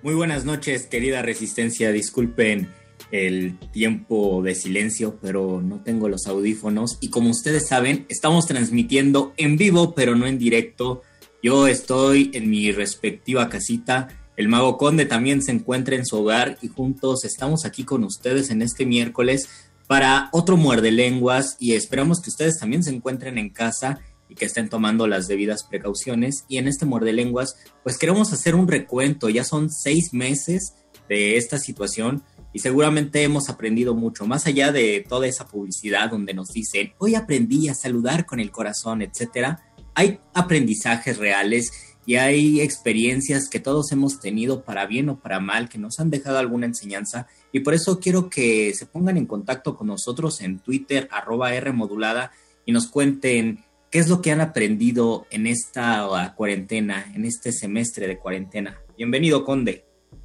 Muy buenas noches, querida Resistencia. Disculpen el tiempo de silencio, pero no tengo los audífonos. Y como ustedes saben, estamos transmitiendo en vivo, pero no en directo. Yo estoy en mi respectiva casita. El mago conde también se encuentra en su hogar y juntos estamos aquí con ustedes en este miércoles para otro muerde lenguas y esperamos que ustedes también se encuentren en casa y que estén tomando las debidas precauciones. Y en este muerde lenguas, pues queremos hacer un recuento. Ya son seis meses de esta situación y seguramente hemos aprendido mucho, más allá de toda esa publicidad donde nos dicen, hoy aprendí a saludar con el corazón, etcétera. Hay aprendizajes reales y hay experiencias que todos hemos tenido para bien o para mal, que nos han dejado alguna enseñanza. Y por eso quiero que se pongan en contacto con nosotros en Twitter, arroba R modulada, y nos cuenten qué es lo que han aprendido en esta cuarentena, en este semestre de cuarentena. Bienvenido, Conde.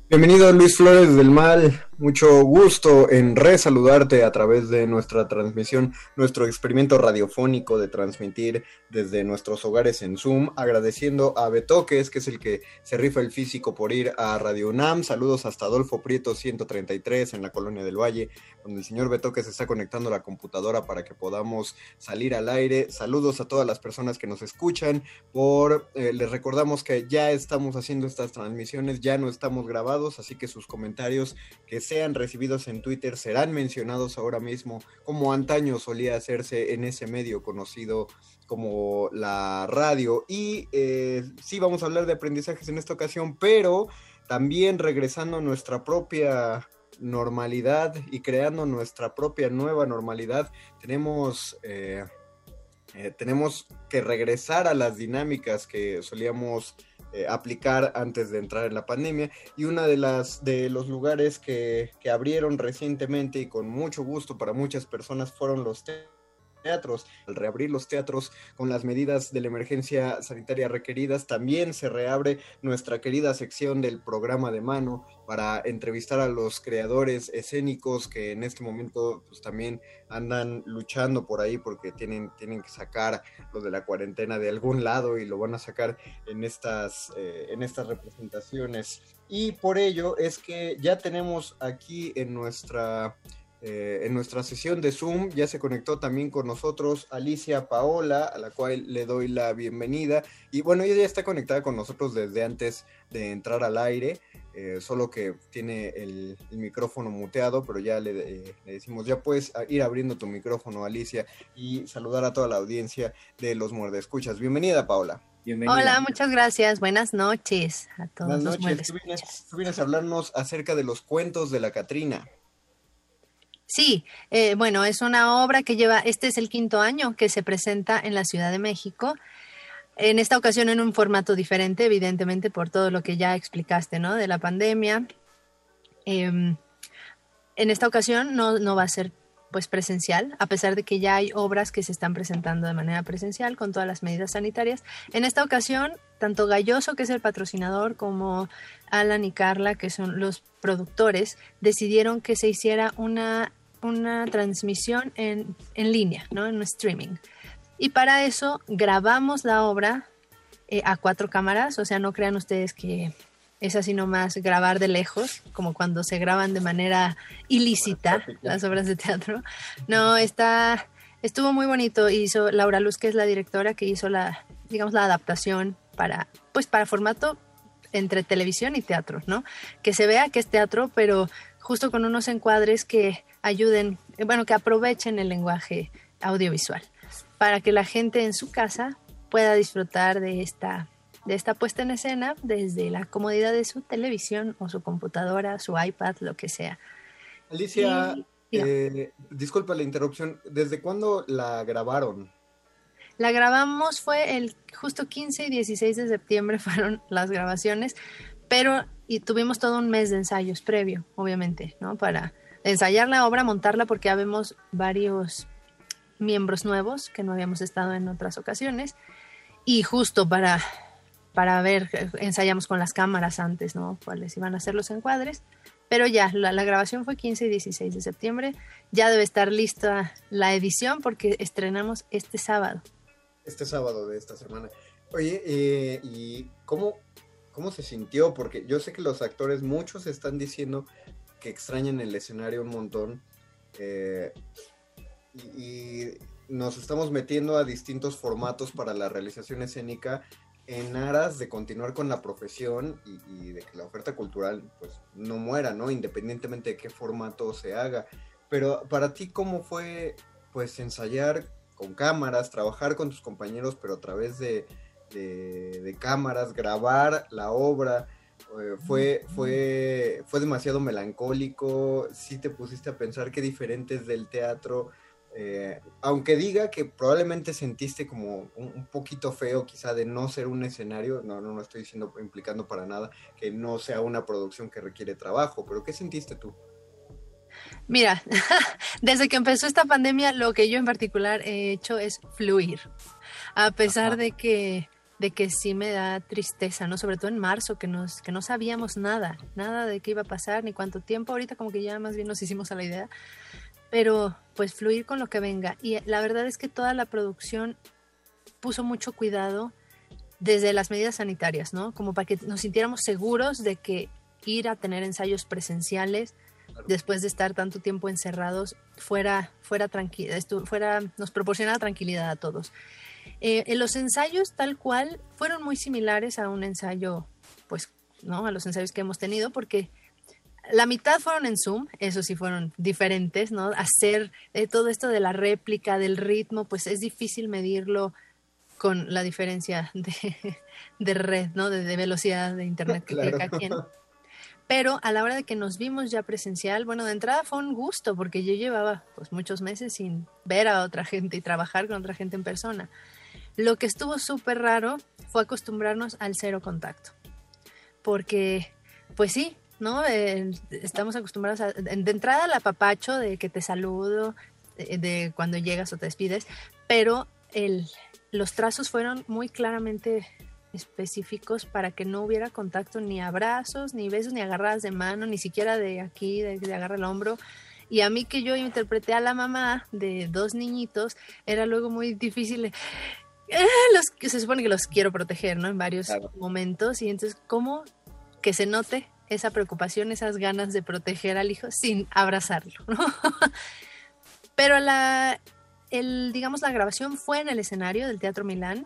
Bienvenido Luis Flores del Mal, mucho gusto en resaludarte a través de nuestra transmisión, nuestro experimento radiofónico de transmitir desde nuestros hogares en Zoom, agradeciendo a Betoques, que es el que se rifa el físico por ir a Radio UNAM, saludos hasta Adolfo Prieto 133 en la Colonia del Valle, donde el señor Betoques está conectando la computadora para que podamos salir al aire, saludos a todas las personas que nos escuchan, por eh, les recordamos que ya estamos haciendo estas transmisiones, ya no estamos grabados, así que sus comentarios que sean recibidos en Twitter serán mencionados ahora mismo, como antaño solía hacerse en ese medio conocido como la radio. Y eh, sí vamos a hablar de aprendizajes en esta ocasión, pero también regresando a nuestra propia normalidad y creando nuestra propia nueva normalidad, tenemos... Eh, eh, tenemos que regresar a las dinámicas que solíamos eh, aplicar antes de entrar en la pandemia. Y una de las de los lugares que, que abrieron recientemente y con mucho gusto para muchas personas fueron los teatros. Al reabrir los teatros con las medidas de la emergencia sanitaria requeridas, también se reabre nuestra querida sección del programa de mano para entrevistar a los creadores escénicos que en este momento pues también andan luchando por ahí porque tienen, tienen que sacar lo de la cuarentena de algún lado y lo van a sacar en estas, eh, en estas representaciones. Y por ello es que ya tenemos aquí en nuestra eh, en nuestra sesión de Zoom ya se conectó también con nosotros Alicia Paola, a la cual le doy la bienvenida. Y bueno, ella ya está conectada con nosotros desde antes de entrar al aire, eh, solo que tiene el, micrófono muteado, pero ya le, eh, le, decimos, ya puedes ir abriendo tu micrófono, Alicia, y saludar a toda la audiencia de los Muerde Escuchas. Bienvenida, Paola. Bienvenida. Hola, muchas gracias. Buenas noches a todos Buenas noches. Tú vienes, tú vienes a hablarnos acerca de los cuentos de la Catrina. Sí, eh, bueno, es una obra que lleva, este es el quinto año que se presenta en la Ciudad de México. En esta ocasión en un formato diferente, evidentemente por todo lo que ya explicaste, ¿no? De la pandemia. Em, en esta ocasión no, no va a ser pues presencial, a pesar de que ya hay obras que se están presentando de manera presencial con todas las medidas sanitarias. En esta ocasión, tanto Galloso, que es el patrocinador, como Alan y Carla, que son los productores, decidieron que se hiciera una, una transmisión en, en línea, ¿no? en un streaming. Y para eso grabamos la obra eh, a cuatro cámaras, o sea, no crean ustedes que es así nomás grabar de lejos, como cuando se graban de manera ilícita las obras de teatro. No, está, estuvo muy bonito. Hizo Laura Luz, que es la directora, que hizo la, digamos, la adaptación para, pues, para formato entre televisión y teatro, ¿no? Que se vea que es teatro, pero justo con unos encuadres que ayuden, bueno, que aprovechen el lenguaje audiovisual para que la gente en su casa pueda disfrutar de esta de esta puesta en escena desde la comodidad de su televisión o su computadora, su iPad, lo que sea. Alicia, eh, disculpa la interrupción, ¿desde cuándo la grabaron? La grabamos fue el justo 15 y 16 de septiembre fueron las grabaciones, pero y tuvimos todo un mes de ensayos previo, obviamente, ¿no? Para ensayar la obra, montarla porque habemos varios miembros nuevos que no habíamos estado en otras ocasiones y justo para para ver, ensayamos con las cámaras antes, ¿no? Cuáles iban a ser los encuadres. Pero ya, la, grabación fue 15 y 16 de septiembre. Ya debe estar lista la edición porque estrenamos este sábado. Este sábado de esta semana. Oye, eh, ¿y cómo, cómo se sintió? Porque yo sé que los actores, muchos están diciendo que extrañan el escenario un montón. Eh, y, nos estamos metiendo a distintos formatos para la realización escénica en aras de continuar con la profesión y, de que la oferta cultural pues no muera, ¿no? Independientemente de qué formato se haga. Pero para ti, ¿cómo fue pues ensayar con cámaras, trabajar con tus compañeros, pero a través de, de, cámaras, grabar la obra? Eh, fue, fue, fue demasiado melancólico, sí te pusiste a pensar qué diferente es del teatro, eh, aunque diga que probablemente sentiste como un, poquito feo quizá de no ser un escenario, no, no, no estoy diciendo, implicando para nada que no sea una producción que requiere trabajo, pero ¿qué sentiste tú? Mira, desde que empezó esta pandemia, lo que yo en particular he hecho es fluir, a pesar de que de que sí me da tristeza, ¿no? Sobre todo en marzo, que, nos, que no sabíamos nada, nada de qué iba a pasar, ni cuánto tiempo. Ahorita como que ya más bien nos hicimos a la idea pero pues fluir con lo que venga. Y la verdad es que toda la producción puso mucho cuidado desde las medidas sanitarias, ¿no? Como para que nos sintiéramos seguros de que ir a tener ensayos presenciales después de estar tanto tiempo encerrados fuera fuera tranquila, fuera nos proporcionara tranquilidad a todos. Eh, en los ensayos tal cual fueron muy similares a un ensayo, pues, ¿no? A los ensayos que hemos tenido porque la mitad fueron en Zoom, eso sí fueron diferentes, ¿no? Hacer eh, todo esto de la réplica, del ritmo, pues es difícil medirlo con la diferencia de, red, ¿no? De, velocidad de internet que tiene cada quien. Pero a la hora de que nos vimos ya presencial, bueno, de entrada fue un gusto porque yo llevaba pues muchos meses sin ver a otra gente y trabajar con otra gente en persona. Lo que estuvo súper raro fue acostumbrarnos al cero contacto. Porque, pues sí, ¿no? estamos acostumbrados a, de entrada al apapacho de que te saludo, de, cuando llegas o te despides, pero el, los trazos fueron muy claramente específicos para que no hubiera contacto ni abrazos, ni besos, ni agarradas de mano, ni siquiera de aquí, de, de agarrar el hombro. Y a mí que yo interpreté a la mamá de dos niñitos, era luego muy difícil. Eh, los, se supone que los quiero proteger, ¿no? En varios momentos. Y entonces, ¿cómo que se note esa preocupación, esas ganas de proteger al hijo sin abrazarlo. Pero la, el, digamos, la grabación fue en el escenario del Teatro Milán.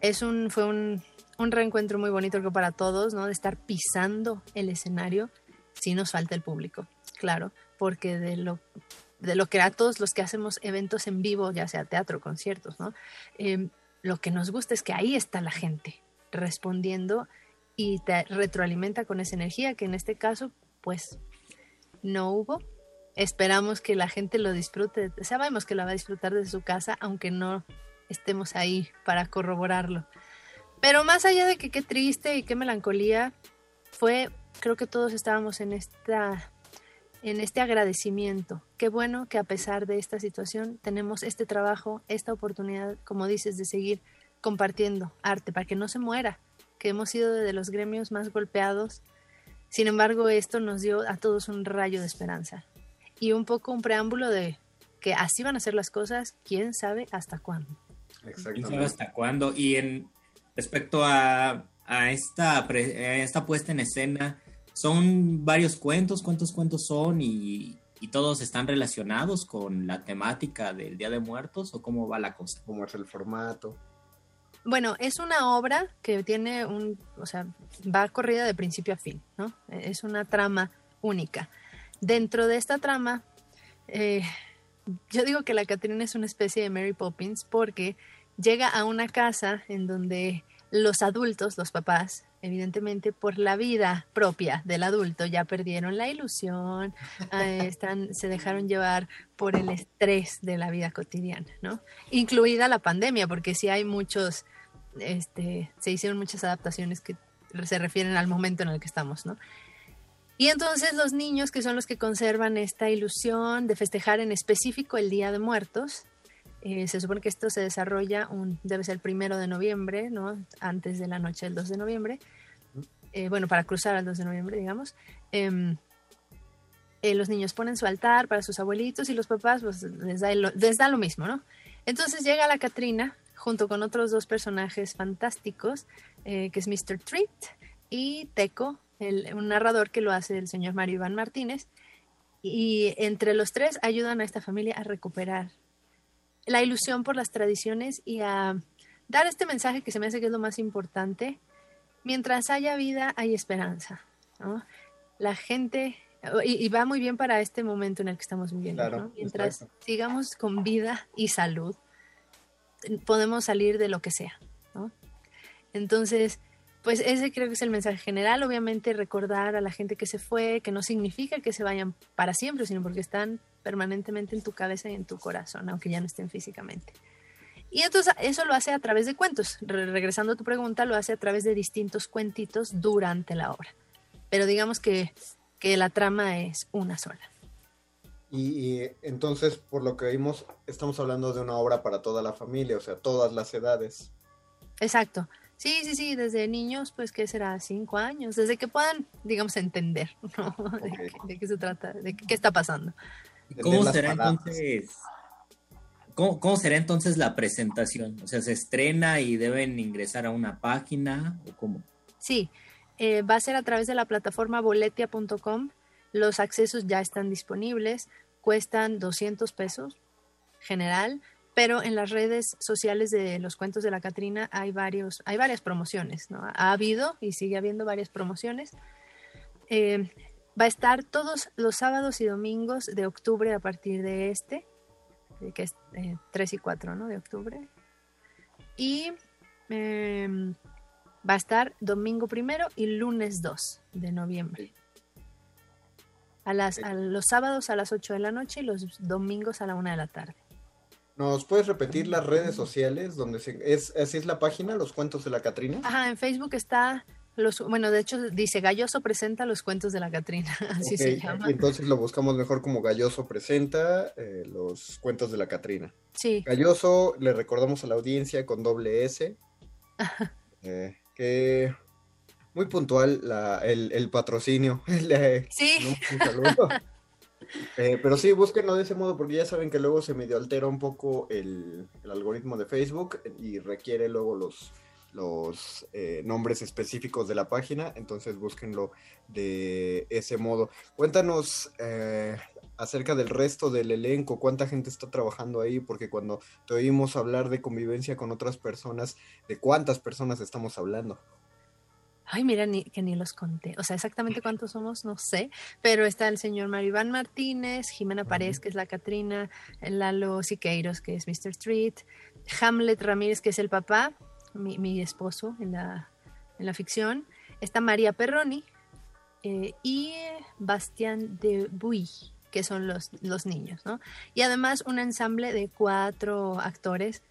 Es un, fue un, un reencuentro muy bonito creo, para todos, ¿no? De estar pisando el escenario. Sí nos falta el público, claro, porque de lo, de lo que a todos los que hacemos eventos en vivo, ya sea teatro, conciertos, ¿no? Em, lo que nos gusta es que ahí está la gente respondiendo y te retroalimenta con esa energía que en este caso pues no hubo. Esperamos que la gente lo disfrute, sabemos que lo va a disfrutar desde su casa, aunque no estemos ahí para corroborarlo. Pero más allá de que qué triste y qué melancolía, fue, creo que todos estábamos en esta en este agradecimiento. Qué bueno que a pesar de esta situación tenemos este trabajo, esta oportunidad, como dices, de seguir compartiendo arte para que no se muera, que hemos sido de los gremios más golpeados. Sin embargo, esto nos dio a todos un rayo de esperanza y un poco un preámbulo de que así van a ser las cosas, quién sabe hasta cuándo. ¿Quién sabe hasta cuándo? Y en respecto a, a esta, a esta puesta en escena, son varios cuentos, cuántos cuentos son y, y, todos están relacionados con la temática del Día de Muertos o cómo va la cosa. ¿Cómo es el formato? Bueno, es una obra que tiene un, o sea, va corrida de principio a fin, ¿no? Es una trama única. Dentro de esta trama, eh, yo digo que la Catrina es una especie de Mary Poppins porque llega a una casa en donde los adultos, los papás, evidentemente por la vida propia del adulto ya perdieron la ilusión, eh, están, se dejaron llevar por el estrés de la vida cotidiana, ¿no? Incluida la pandemia, porque sí hay muchos, este, se hicieron muchas adaptaciones que se refieren al momento en el que estamos, ¿no? Y entonces los niños, que son los que conservan esta ilusión de festejar en específico el Día de Muertos, eh, se supone que esto se desarrolla, un, debe ser el primero de noviembre, ¿no? Antes de la noche del 2 de noviembre. Eh, bueno, para cruzar al 2 de noviembre, digamos. Em, eh, los niños ponen su altar para sus abuelitos y los papás pues, les, da les da lo mismo, ¿no? Entonces llega la Catrina junto con otros dos personajes fantásticos, que es Mr. Treat y Teco, un narrador que lo hace el señor Mario Iván Martínez. Y entre los tres ayudan a esta familia a recuperar la ilusión por las tradiciones y a dar este mensaje que se me hace que es lo más importante. Mientras haya vida, hay esperanza. La gente, y, va muy bien para este momento en el que estamos viviendo. Mientras sigamos con vida y salud, podemos salir de lo que sea. Entonces, pues ese creo que es el mensaje general. Obviamente recordar a la gente que se fue, que no significa que se vayan para siempre, sino porque están permanentemente en tu cabeza y en tu corazón, aunque ya no estén físicamente. Y entonces eso lo hace a través de cuentos. regresando a tu pregunta, lo hace a través de distintos cuentitos durante la obra. Pero digamos que, que la trama es una sola. Y, y, entonces, por lo que vimos, estamos hablando de una obra para toda la familia, o sea, todas las edades. Exacto. Sí, sí, sí, desde niños, pues, ¿qué será? Cinco años, desde que puedan, digamos, entender, ¿no? De, qué se trata, de qué, está pasando. ¿Cómo será entonces? ¿cómo, será entonces la presentación? O sea, ¿se estrena y deben ingresar a una página o cómo? Sí, eh, va a ser a través de la plataforma boletia.com. Los accesos ya están disponibles, cuestan 200 pesos general pero en las redes sociales de los cuentos de la Catrina hay varios, hay varias promociones, ¿no? Ha habido y sigue habiendo varias promociones. Eh, va a estar todos los sábados y domingos de octubre a partir de este, que es 3 eh, y 4 ¿no? de octubre. Y em, va a estar domingo primero y lunes 2 de noviembre. A, las, a los sábados a las 8 de la noche y los domingos a la 1 de la tarde. ¿Nos puedes repetir las redes sociales donde se, es así es la página Los Cuentos de la Catrina? Ajá, en Facebook está los bueno, de hecho dice Galloso presenta los cuentos de la Catrina, así se llama. Entonces lo buscamos mejor como Galloso presenta eh, los cuentos de la Catrina. Sí. Galloso, le recordamos a la audiencia con doble S. eh, que muy puntual la, el, el, patrocinio. sí. Un saludo. Eh, pero sí, búsquenlo de ese modo porque ya saben que luego se medio altera un poco el, algoritmo de Facebook y requiere luego los, los eh, nombres específicos de la página, entonces búsquenlo de ese modo. Cuéntanos eh, acerca del resto del elenco, cuánta gente está trabajando ahí, porque cuando te oímos hablar de convivencia con otras personas, ¿de cuántas personas estamos hablando? Ay, mira, ni, que ni los conté. O sea, exactamente cuántos somos, no sé. Pero está el señor Maribán Martínez, Jimena Párez, que es la Catrina, Lalo Siqueiros, que es Mr. Street, Hamlet Ramírez, que es el papá, mi, esposo en la, en la ficción. Está María Perroni eh, y Bastián de Buy, que son los, los niños, ¿no? Y además un ensamble de cuatro actores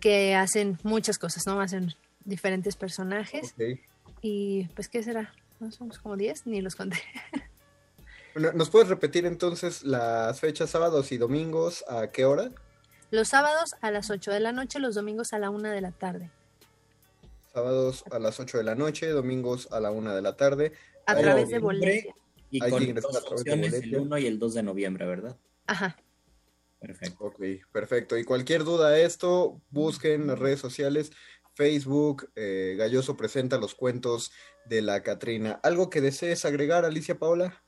que hacen muchas cosas, ¿no? Hacen diferentes personajes. Y pues, ¿qué será? ¿No somos como 10? Ni los conté. Bueno, ¿Nos puedes repetir entonces las fechas sábados y domingos a qué hora? Los sábados a las 8 de la noche, los domingos a la 1 de la tarde. Sábados a las 8 de la noche, domingos a la 1 de la tarde. A Ahí través de. Boletia. Y Hay con que dos a través de funciones el Boletia. 1 y el 2 de noviembre, ¿verdad? Ajá. Perfecto. Ok, perfecto. Y cualquier duda de esto, busquen en las redes sociales, Facebook, eh, Galloso presenta los cuentos de la Catrina. ¿Algo que desees agregar, Alicia Paola?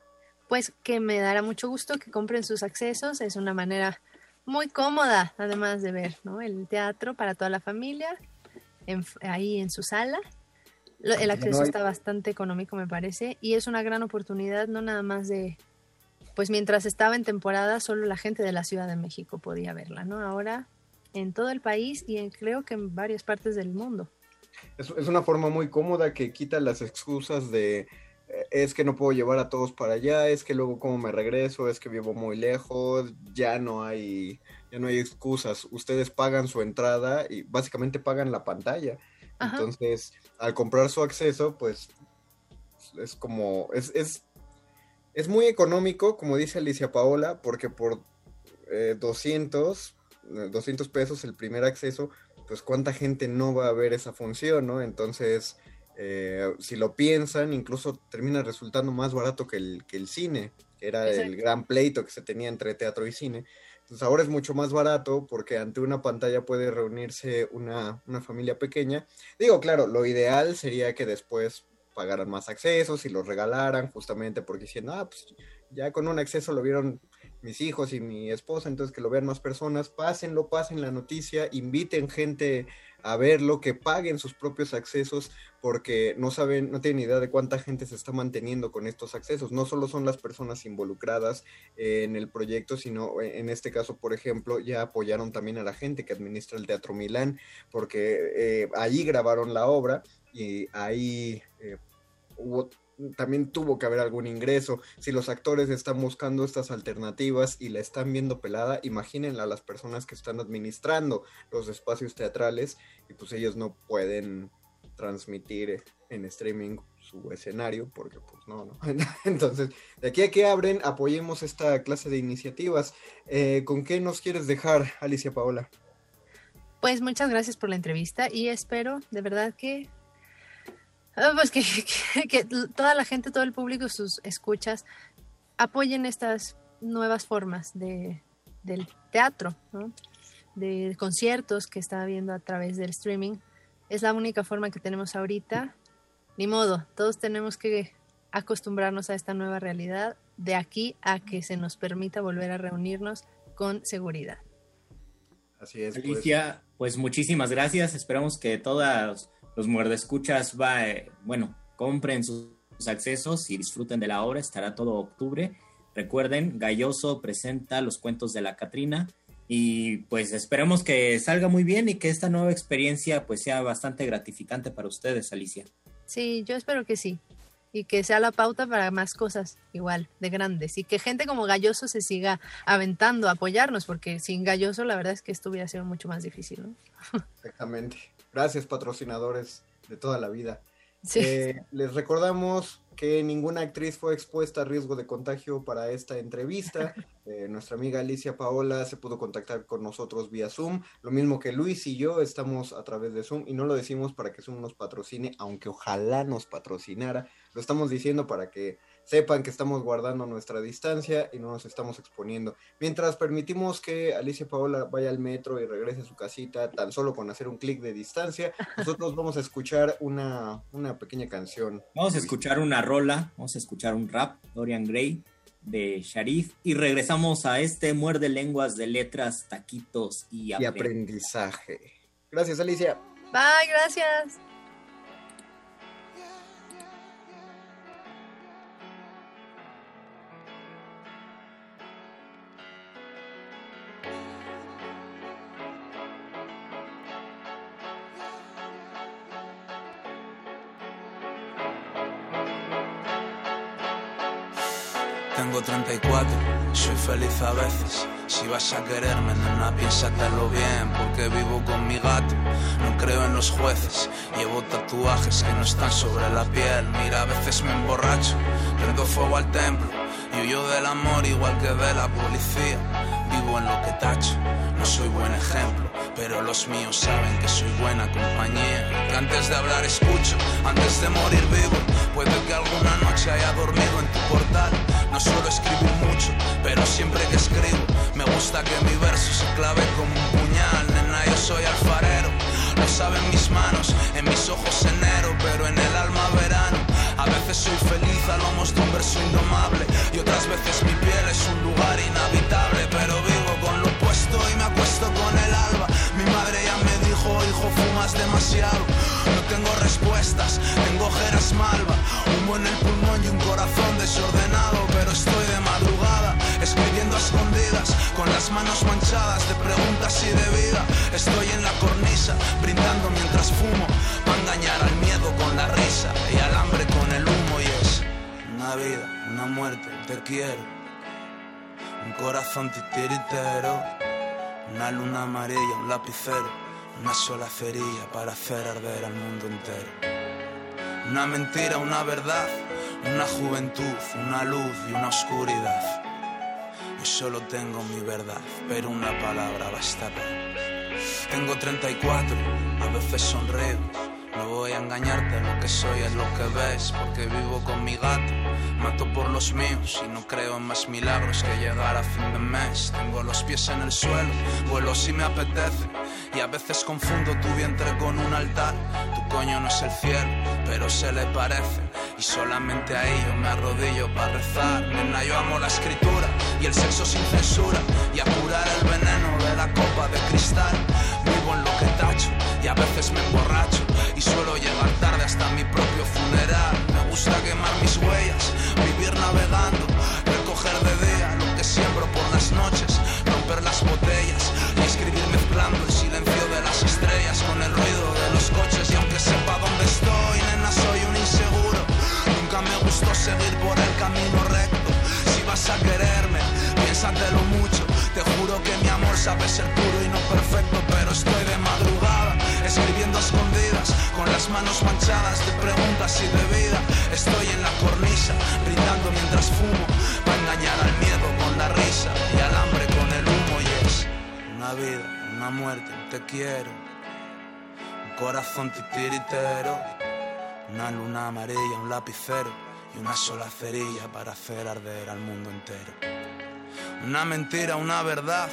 Pues que me dará mucho gusto que compren sus accesos. Es una manera muy cómoda, además de ver ¿no? el teatro para toda la familia, en- ahí en su sala. El acceso hay- está bastante económico, me parece, y es una gran oportunidad, no nada más de, pues mientras estaba en temporada, solo la gente de la Ciudad de México podía verla, ¿no? Ahora en todo el país y en, creo que en varias partes del mundo. Es, es una forma muy cómoda que quita las excusas de eh, es que no puedo llevar a todos para allá, es que luego cómo me regreso, es que vivo muy lejos, ya no hay, ya no hay excusas. Ustedes pagan su entrada y básicamente pagan la pantalla. Ajá. Entonces, al comprar su acceso, pues es como, es, es, es muy económico, como dice Alicia Paola, porque por eh, 200, eh, 200 pesos el primer acceso, pues cuánta gente no va a ver esa función, ¿no? Entonces, eh, si lo piensan, incluso termina resultando más barato que el, que el cine, que era el gran pleito que se tenía entre teatro y cine. Entonces ahora es mucho más barato porque ante una pantalla puede reunirse una, una familia pequeña. Digo, claro, lo ideal sería que después pagaran más accesos y los regalaran justamente porque diciendo, ah, pues ya con un acceso lo vieron mis hijos y mi esposa, entonces que lo vean más personas, pásenlo, pasen la noticia, inviten gente a verlo, que paguen sus propios accesos, porque no saben, no tienen idea de cuánta gente se está manteniendo con estos accesos. No solo son las personas involucradas eh, en el proyecto, sino eh, en este caso, por ejemplo, ya apoyaron también a la gente que administra el Teatro Milán, porque eh, allí grabaron la obra y ahí eh, hubo también tuvo que haber algún ingreso. Si los actores están buscando estas alternativas y la están viendo pelada, imagínenla a las personas que están administrando los espacios teatrales y pues ellos no pueden transmitir en streaming su escenario porque pues no, no. Entonces, de aquí a que abren, apoyemos esta clase de iniciativas. Eh, ¿Con qué nos quieres dejar, Alicia Paola? Pues muchas gracias por la entrevista y espero de verdad que pues que, que- que toda la gente, todo el público, sus escuchas apoyen estas nuevas formas de, del teatro, ¿no? de conciertos que está viendo a través del streaming. Es la única forma que tenemos ahorita. Ni modo, todos tenemos que acostumbrarnos a esta nueva realidad de aquí a que se nos permita volver a reunirnos con seguridad. Así es. pues. Alicia, pues muchísimas gracias. Esperamos que todos los muerdescuchas va, eh, bueno, compren sus, sus accesos y disfruten de la obra. Estará todo octubre. Recuerden, Galloso presenta los cuentos de la Catrina y pues esperemos que salga muy bien y que esta nueva experiencia pues sea bastante gratificante para ustedes, Alicia. Sí, yo espero que sí. Y que sea la pauta para más cosas igual, de grandes. Y que gente como Galloso se siga aventando a apoyarnos, porque sin Galloso la verdad es que esto hubiera sido mucho más difícil, ¿no? Exactamente. Gracias, patrocinadores de toda la vida. Sí. Eh, les recordamos que ninguna actriz fue expuesta a riesgo de contagio para esta entrevista. Eh, nuestra amiga Alicia Paola se pudo contactar con nosotros vía Zoom, lo mismo que Luis y yo estamos a través de Zoom y no lo decimos para que Zoom nos patrocine, aunque ojalá nos patrocinara, lo estamos diciendo para que sepan que estamos guardando nuestra distancia y no nos estamos exponiendo. Mientras permitimos que Alicia Paola vaya al metro y regrese a su casita tan solo con hacer un clic de distancia, nosotros vamos a escuchar una, una pequeña canción. Vamos a escuchar una rola, vamos a escuchar un rap, Dorian Gray, de Sharif, y regresamos a este muerde lenguas de letras, taquitos y, y apre- aprendizaje. Gracias, Alicia. Bye, gracias. Vas a quererme, nena, piénsatelo bien, porque vivo con mi gato. No creo en los jueces, llevo tatuajes que no están sobre la piel. Mira, a veces me emborracho, prendo fuego al templo. Y huyo del amor igual que de la policía. Vivo en lo que tacho, no soy buen ejemplo, pero los míos saben que soy buena compañía. Que antes de hablar escucho, antes de morir vivo. Puede que alguna noche haya dormido en tu portal. No suelo escribir mucho, pero siempre que escribo, me gusta que mi verso se clave como un puñal. Nena, yo soy alfarero, lo saben mis manos, en mis ojos enero, pero en el alma verano. A veces soy feliz a lomos de un verso indomable y otras veces mi piel es un lugar inhabitable, pero vivo con lo puesto y me acuesto con el alba. Mi madre ya me hijo, fumas demasiado. No tengo respuestas, tengo ojeras malva, humo en el pulmón y un corazón desordenado, pero estoy de madrugada, escribiendo a escondidas, con las manos manchadas de preguntas y de vida. Estoy en la cornisa, brindando mientras fumo, para engañar al miedo con la risa y al hambre con el humo y es una vida, una muerte, te quiero. Un corazón titiritero, una luna amarilla, un lapicero, una sola cerilla para hacer arder al mundo entero. Una mentira, una verdad, una juventud, una luz y una oscuridad. Yo solo tengo mi verdad, pero una palabra basta. Tengo 34, a veces sonrío. No voy a engañarte, lo que soy es lo que ves, porque vivo con mi gato. Mato por los míos y no creo en más milagros que llegar a fin de mes. Tengo los pies en el suelo, vuelo si me apetece. Y a veces confundo tu vientre con un altar. Tu coño no es el cielo, pero se le parece. Y solamente ahí yo me arrodillo para rezar. Nena, yo amo la escritura y el sexo sin censura. Y a curar el veneno de la copa de cristal. Vivo en lo que tacho y a veces me sabe ser puro y no perfecto, pero estoy de madrugada, escribiendo a escondidas, con las manos manchadas de preguntas y de vida. Estoy en la cornisa, brindando mientras fumo, para engañar al miedo con la risa y al hambre con el humo. Y es una vida, una muerte, te quiero. Un corazón titiritero, una luna amarilla, un lapicero y una sola cerilla para hacer arder al mundo entero. Una mentira, una verdad,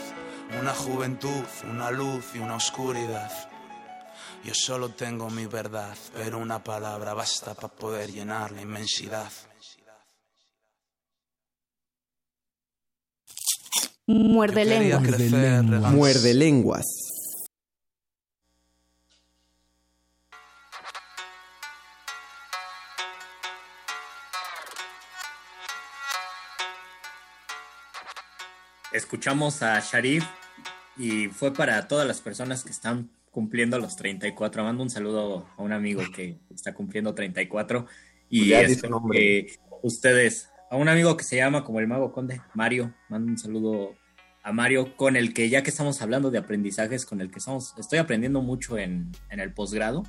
una juventud, una luz y una oscuridad. Yo solo tengo mi verdad, pero una palabra basta para poder llenar la inmensidad. Muerde Yo quería lengua. crecer, regar- Muerde lenguas. Escuchamos a Sharif y fue para todas las personas que están cumpliendo los 34. Mando un saludo a un amigo que está cumpliendo 34 y Ya espero que ustedes, a un amigo que se llama como el Mago Conde, Mario, mando un saludo a Mario con el que ya que estamos hablando de aprendizajes, con el que estamos, estoy aprendiendo mucho en, en el posgrado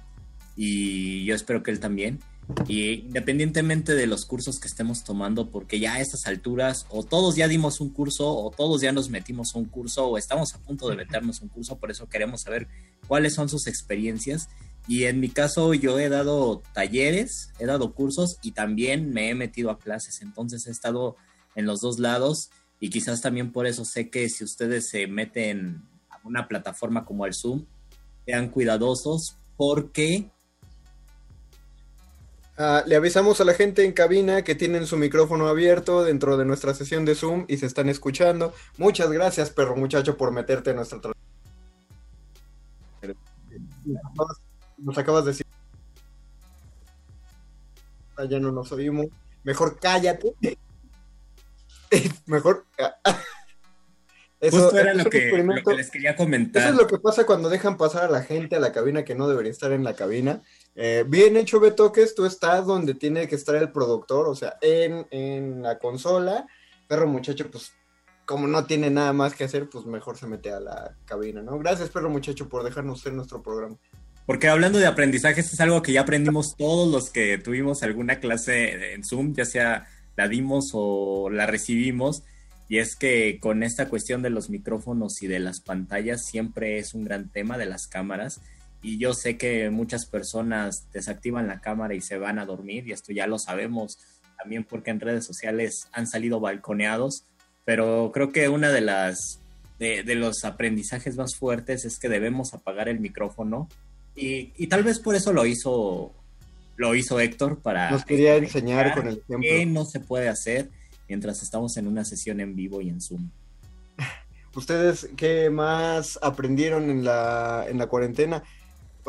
y yo espero que él también. Y independientemente de los cursos que estemos tomando, porque ya a estas alturas o todos ya dimos un curso o todos ya nos metimos a un curso o estamos a punto de meternos a un curso, por eso queremos saber cuáles son sus experiencias. Y en mi caso yo he dado talleres, he dado cursos y también me he metido a clases, entonces he estado en los dos lados y quizás también por eso sé que si ustedes se meten a una plataforma como el Zoom, sean cuidadosos porque Ah, le avisamos a la gente en cabina que tienen su micrófono abierto dentro de nuestra sesión de Zoom y se están escuchando. Muchas gracias, perro muchacho, por meterte en nuestra tra- Nos acabas- de decir. Ah, Ya no nos oímos. Mejor cállate. Mejor. justo era lo que, lo que les quería comentar. Eso es lo que pasa cuando dejan pasar a la gente a la cabina que no debería estar en la cabina. Eh, bien hecho, Betoques, tú estás donde tiene que estar el productor, o sea, en, en la consola. Perro muchacho, pues como no tiene nada más que hacer, pues mejor se mete a la cabina, ¿no? Gracias, perro muchacho, por dejarnos ser nuestro programa. Porque hablando de aprendizajes, es algo que ya aprendimos todos los que tuvimos alguna clase en Zoom, ya sea la dimos o la recibimos, y es que con esta cuestión de los micrófonos y de las pantallas siempre es un gran tema de las cámaras. Y yo sé que muchas personas desactivan la cámara y se van a dormir, y esto ya lo sabemos también porque en redes sociales han salido balconeados, pero creo que una de las de, los aprendizajes más fuertes es que debemos apagar el micrófono y, tal vez por eso lo hizo lo hizo Héctor para nos quería enseñar con el ejemplo qué no se puede hacer mientras estamos en una sesión en vivo y en Zoom. ¿Ustedes qué más aprendieron en la, en la cuarentena?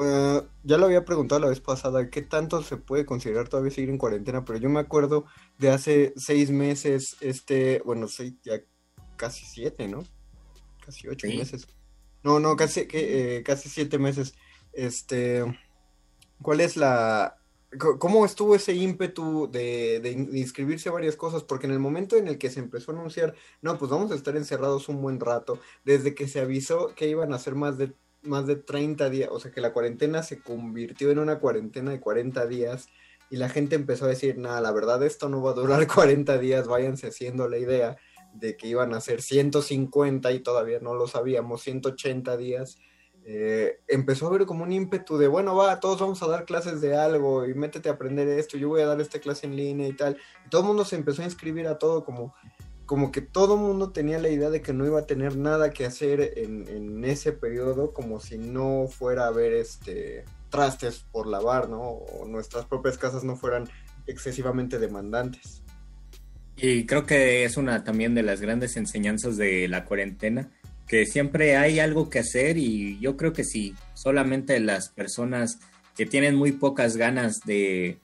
Eh, ya lo había preguntado la vez pasada, ¿qué tanto se puede considerar todavía seguir en cuarentena? Pero yo me acuerdo de hace seis meses, este, bueno, seis, ya casi siete, ¿no? Casi ocho meses. No, no, casi, eh, casi siete meses. Este, ¿cuál es la, ¿Cómo estuvo ese ímpetu de, de, inscribirse a varias cosas? Porque en el momento en el que se empezó a anunciar, no, pues vamos a estar encerrados un buen rato, desde que se avisó que iban a ser más de, más de 30 días, o sea que la cuarentena se convirtió en una cuarentena de 40 días y la gente empezó a decir, nada, la verdad esto no va a durar 40 días, váyanse haciendo la idea de que iban a ser 150 y todavía no lo sabíamos, 180 días eh, empezó a haber como un ímpetu de, bueno, va, todos vamos a dar clases de algo y métete a aprender esto, yo voy a dar esta clase en línea y tal. Todo el mundo se empezó a inscribir a todo como, como que todo mundo tenía la idea de que no iba a tener nada que hacer en, ese periodo, como si no fuera a haber este trastes por lavar, ¿no? O nuestras propias casas no fueran excesivamente demandantes. Y creo que es una también de las grandes enseñanzas de la cuarentena, que siempre hay algo que hacer y yo creo que sí, solamente las personas que tienen muy pocas ganas de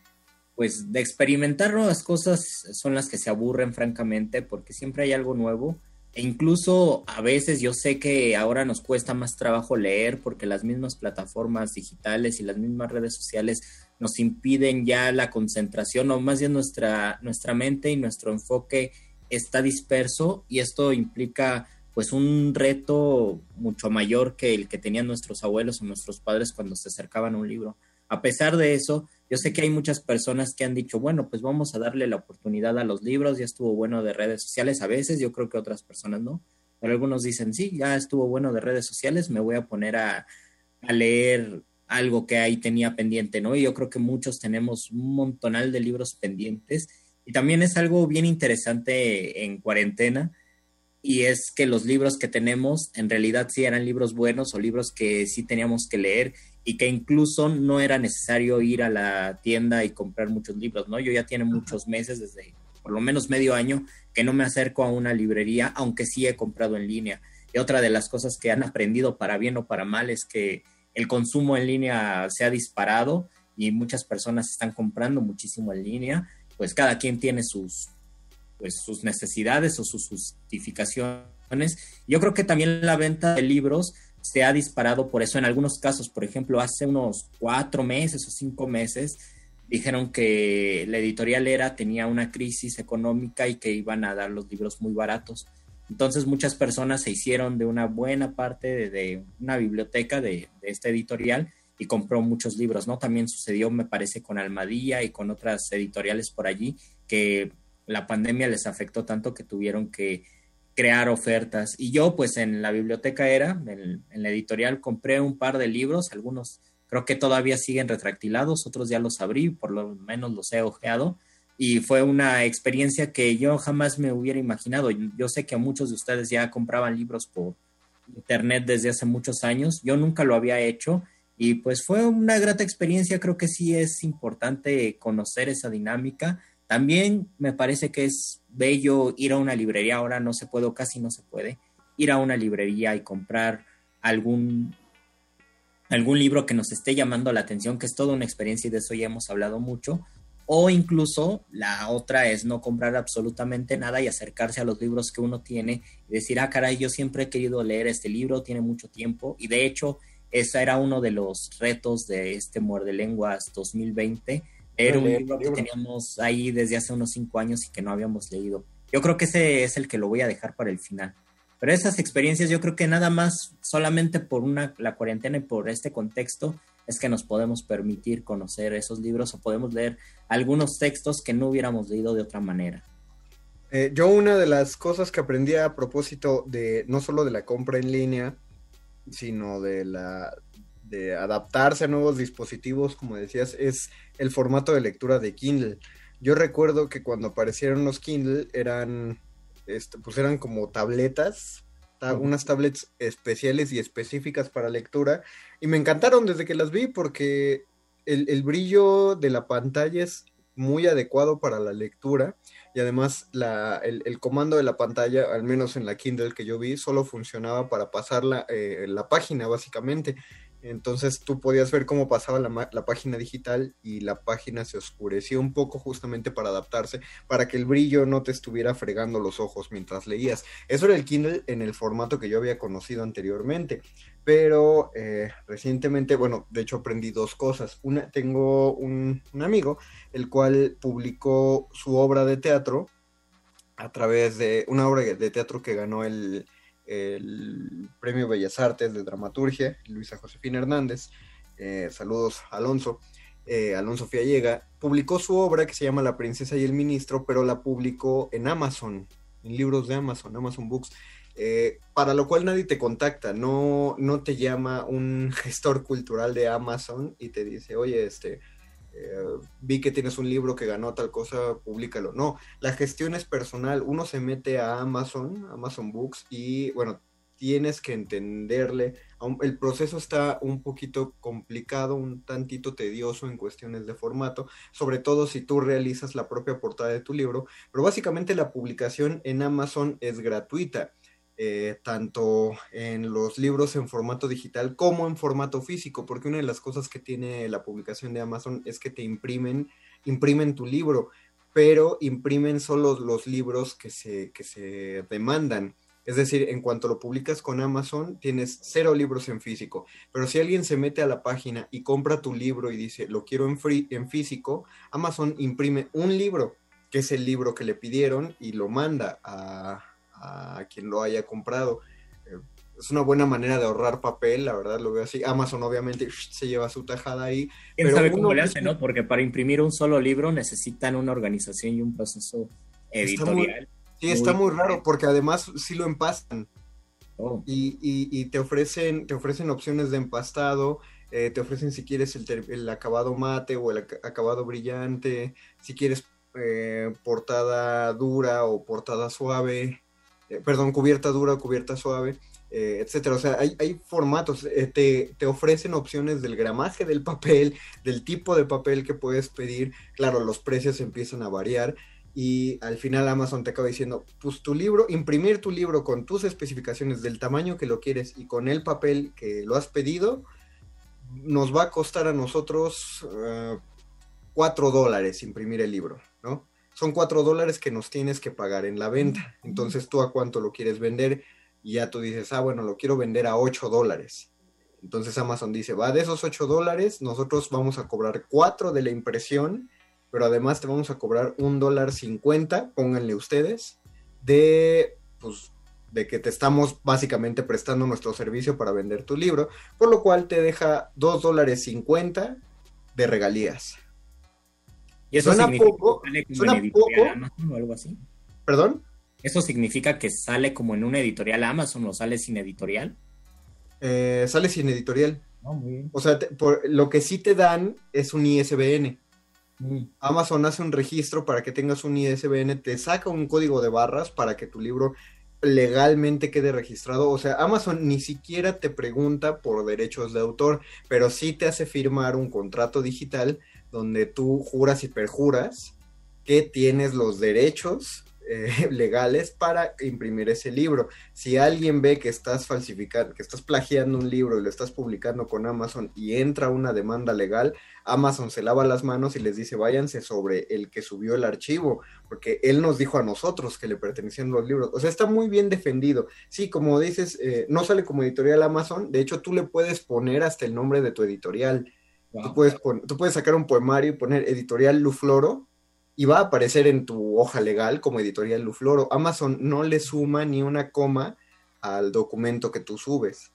pues de experimentar nuevas cosas son las que se aburren francamente porque siempre hay algo nuevo e incluso a veces yo sé que ahora nos cuesta más trabajo leer porque las mismas plataformas digitales y las mismas redes sociales nos impiden ya la concentración o más bien nuestra nuestra mente y nuestro enfoque está disperso y esto implica pues un reto mucho mayor que el que tenían nuestros abuelos o nuestros padres cuando se acercaban a un libro. A pesar de eso, yo sé que hay muchas personas que han dicho, bueno, pues vamos a darle la oportunidad a los libros, ya estuvo bueno de redes sociales a veces, yo creo que otras personas no, pero algunos dicen, sí, ya estuvo bueno de redes sociales, me voy a poner a, a leer algo que ahí tenía pendiente, ¿no? Y yo creo que muchos tenemos un montonal de libros pendientes y también es algo bien interesante en cuarentena y es que los libros que tenemos en realidad sí eran libros buenos o libros que sí teníamos que leer y que incluso no era necesario ir a la tienda y comprar muchos libros, ¿no? Yo ya tiene muchos meses, desde por lo menos medio año, que no me acerco a una librería, aunque sí he comprado en línea. Y otra de las cosas que han aprendido para bien o para mal es que el consumo en línea se ha disparado y muchas personas están comprando muchísimo en línea, pues cada quien tiene sus pues sus necesidades o sus justificaciones. Yo creo que también la venta de libros se ha disparado por eso en algunos casos. Por ejemplo, hace unos cuatro meses o cinco meses dijeron que la editorial Era tenía una crisis económica y que iban a dar los libros muy baratos. Entonces muchas personas se hicieron de una buena parte de, una biblioteca de, de, esta editorial y compró muchos libros, ¿no? También sucedió, me parece, con Almadía y con otras editoriales por allí que la pandemia les afectó tanto que tuvieron que crear ofertas. Y yo, pues en la biblioteca era, en, la editorial, compré un par de libros, algunos creo que todavía siguen retractilados, otros ya los abrí, por lo menos los he ojeado. Y fue una experiencia que yo jamás me hubiera imaginado. Yo sé que muchos de ustedes ya compraban libros por internet desde hace muchos años. Yo nunca lo había hecho y pues fue una grata experiencia. Creo que sí es importante conocer esa dinámica también me parece que es bello ir a una librería, ahora no se puede o casi no se puede, ir a una librería y comprar algún, algún libro que nos esté llamando la atención, que es toda una experiencia y de eso ya hemos hablado mucho, o incluso la otra es no comprar absolutamente nada y acercarse a los libros que uno tiene y decir, ah, caray, yo siempre he querido leer este libro, tiene mucho tiempo, y de hecho, ese era uno de los retos de este Muerde Lenguas 2020 era un libro que teníamos ahí desde hace unos cinco años y que no habíamos leído. yo creo que ese es el que lo voy a dejar para el final. Pero esas experiencias yo creo que nada más solamente por una, la cuarentena y por este contexto es que nos podemos permitir conocer esos libros o podemos leer algunos textos que no hubiéramos leído de otra manera. Eh, yo una de las cosas que aprendí a propósito de no solo de la compra en línea, sino de la de adaptarse a nuevos dispositivos, como decías, es el formato de lectura de Kindle. Yo recuerdo que cuando aparecieron los Kindle eran, este, pues eran como tabletas, unas tablets especiales y específicas para lectura, y me encantaron desde que las vi porque el, el brillo de la pantalla es muy adecuado para la lectura y además la, el, comando de la pantalla, al menos en la Kindle que yo vi, solo funcionaba para pasar la, eh, la página básicamente. Entonces tú podías ver cómo pasaba la, página digital y la página se oscurecía un poco justamente para adaptarse, para que el brillo no te estuviera fregando los ojos mientras leías. Eso era el Kindle en el formato que yo había conocido anteriormente. Pero eh, recientemente, bueno, de hecho aprendí dos cosas. Una, tengo un amigo, el cual publicó su obra de teatro a través de una obra de teatro que ganó el, el Premio Bellas Artes de Dramaturgia, Luisa Josefina Hernández, eh, saludos Alonso, eh, Alonso Fiallega, publicó su obra que se llama La Princesa y el Ministro, pero la publicó en Amazon, en libros de Amazon, Amazon Books, eh, para lo cual nadie te contacta, no, no te llama un gestor cultural de Amazon y te dice, oye, este, vi que tienes un libro que ganó tal cosa, públicalo. No, la gestión es personal. Uno se mete a Amazon, Amazon Books, y bueno, tienes que entenderle. El proceso está un poquito complicado, un tantito tedioso en cuestiones de formato, sobre todo si tú realizas la propia portada de tu libro, pero básicamente la publicación en Amazon es gratuita. Eh, tanto en los libros en formato digital como en formato físico, porque una de las cosas que tiene la publicación de Amazon es que te imprimen, imprimen tu libro, pero imprimen solo los libros que se, que se demandan. Es decir, en cuanto lo publicas con Amazon, tienes cero libros en físico. Pero si alguien se mete a la página y compra tu libro y dice, lo quiero en, free, en físico, Amazon imprime un libro, que es el libro que le pidieron, y lo manda a, a quien lo haya comprado. Eh, es una buena manera de ahorrar papel, la verdad lo veo así. Amazon obviamente se lleva su tajada ahí. ¿Quién sabe cómo le hace, no? Porque para imprimir un solo libro necesitan una organización y un proceso editorial. sí, está muy raro porque además sí lo empastan. Oh. Y, te ofrecen te ofrecen opciones de empastado, eh, te ofrecen si quieres el, acabado mate o el acabado brillante, si quieres eh, portada dura o portada suave. Eh, perdón, cubierta dura, cubierta suave, eh, etcétera. O sea, hay, formatos, eh, te, te, ofrecen opciones del gramaje del papel, del tipo de papel que puedes pedir. Claro, los precios empiezan a variar y al final Amazon te acaba diciendo, pues tu libro, imprimir tu libro con tus especificaciones del tamaño que lo quieres y con el papel que lo has pedido, nos va a costar a nosotros cuatro dólares imprimir el libro. Son cuatro dólares que nos tienes que pagar en la venta. Entonces tú a cuánto lo quieres vender y ya tú dices, ah, bueno, lo quiero vender a ocho dólares. Entonces Amazon dice, va, de esos ocho dólares, nosotros vamos a cobrar cuatro de la impresión, pero además te vamos a cobrar un dólar cincuenta, pónganle ustedes, de, pues, de que te estamos básicamente prestando nuestro servicio para vender tu libro, por lo cual te deja dos dólares cincuenta de regalías. ¿Y eso suena poco, suena poco. Amazon o algo así? ¿Perdón? ¿Eso significa que sale como en una editorial Amazon o sale sin editorial? Eh, sale sin editorial. Ah, o sea, lo que sí te dan es un ISBN. Mm. Amazon hace un registro para que tengas un ISBN, te saca un código de barras para que tu libro legalmente quede registrado. O sea, Amazon ni siquiera te pregunta por derechos de autor, pero sí te hace firmar un contrato digital donde tú juras y perjuras que tienes los derechos eh, legales para imprimir ese libro. Si alguien ve que estás falsificando, que estás plagiando un libro y lo estás publicando con Amazon y entra una demanda legal, Amazon se lava las manos y les dice váyanse sobre el que subió el archivo, porque él nos dijo a nosotros que le pertenecían los libros. O sea, está muy bien defendido. Sí, como dices, eh, no sale como editorial Amazon, de hecho tú le puedes poner hasta el nombre de tu editorial Tú, puedes tú puedes sacar un poemario y poner editorial Lufloro y va a aparecer en tu hoja legal como editorial Lufloro. Amazon no le suma ni una coma al documento que tú subes.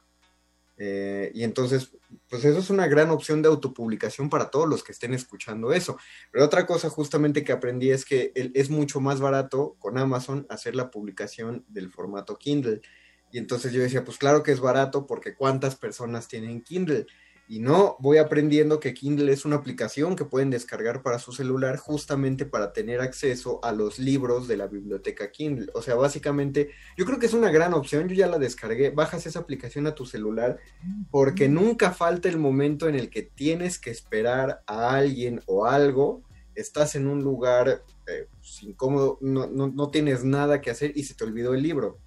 Eh, y entonces, pues eso es una gran opción de autopublicación para todos los que estén escuchando eso. Pero otra cosa justamente que aprendí es que es mucho más barato con Amazon hacer la publicación del formato Kindle. Y entonces yo decía, pues claro que es barato porque cuántas personas tienen Kindle. Y no, voy aprendiendo que Kindle es una aplicación que pueden descargar para su celular justamente para tener acceso a los libros de la biblioteca Kindle. O sea, básicamente, yo creo que es una gran opción, yo ya la descargué, bajas esa aplicación a tu celular porque nunca falta el momento en el que tienes que esperar a alguien o algo, estás en un lugar eh, pues, incómodo, no, no, no tienes nada que hacer y se te olvidó el libro.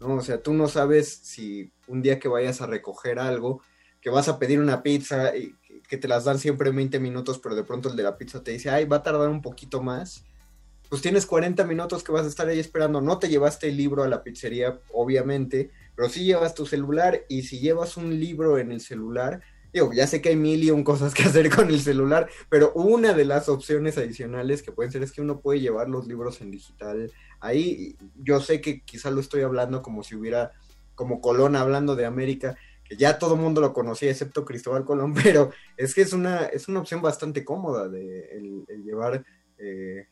¿no? O sea, tú no sabes si un día que vayas a recoger algo, que vas a pedir una pizza y que te las dan siempre en 20 minutos, pero de pronto el de la pizza te dice, ay, va a tardar un poquito más. Pues tienes 40 minutos que vas a estar ahí esperando. No te llevaste el libro a la pizzería, obviamente, pero sí llevas tu celular y si llevas un libro en el celular, digo, ya sé que hay mil y un cosas que hacer con el celular, pero una de las opciones adicionales que pueden ser es que uno puede llevar los libros en digital ahí. Yo sé que quizá lo estoy hablando como si hubiera, como Colón hablando de América, ya todo el mundo lo conocía, excepto Cristóbal Colón, pero es que es una, es una opción bastante cómoda de el, llevar eh,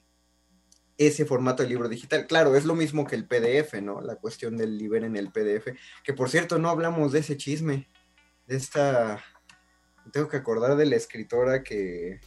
ese formato de libro digital. Claro, es lo mismo que el PDF, ¿no? La cuestión del libro en el PDF, que por cierto no hablamos de ese chisme, de esta, tengo que acordar de la escritora que,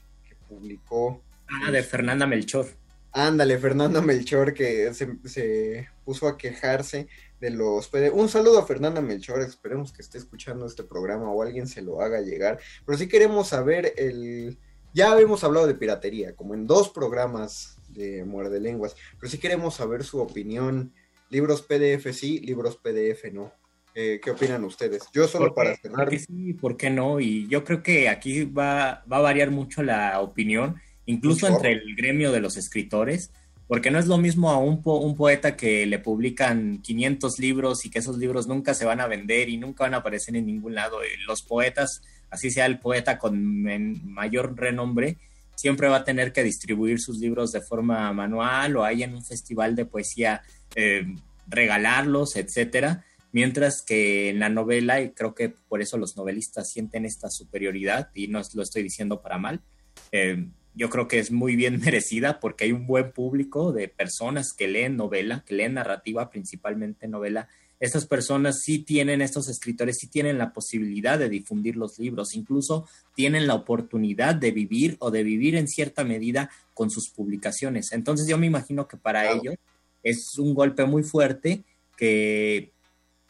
publicó. Ah, de Fernanda Melchor. Ándale, Fernanda Melchor, que se, se puso a quejarse de los Un saludo a Fernanda Melchor, esperemos que esté escuchando este programa o alguien se lo haga llegar. Pero sí queremos saber el. Ya habíamos hablado de piratería, como en dos programas de Muerde Lenguas, pero sí queremos saber su opinión. Libros PDF sí, libros PDF no. Eh, ¿Qué opinan ustedes? Yo solo para cerrar. sí, ¿por qué no? Y yo creo que aquí va, va a variar mucho la opinión, incluso entre el gremio de los escritores porque no es lo mismo a un, un, poeta que le publican 500 libros y que esos libros nunca se van a vender y nunca van a aparecer en ningún lado. Los poetas, así sea el poeta con mayor renombre, siempre va a tener que distribuir sus libros de forma manual o ahí en un festival de poesía eh, regalarlos, etcétera. Mientras que en la novela, y creo que por eso los novelistas sienten esta superioridad, y no lo estoy diciendo para mal, eh, yo creo que es muy bien merecida porque hay un buen público de personas que leen novela, que leen narrativa, principalmente novela. Estas personas sí tienen, estos escritores sí tienen la posibilidad de difundir los libros, incluso tienen la oportunidad de vivir o de vivir en cierta medida con sus publicaciones. Entonces yo me imagino que para ellos es un golpe muy fuerte que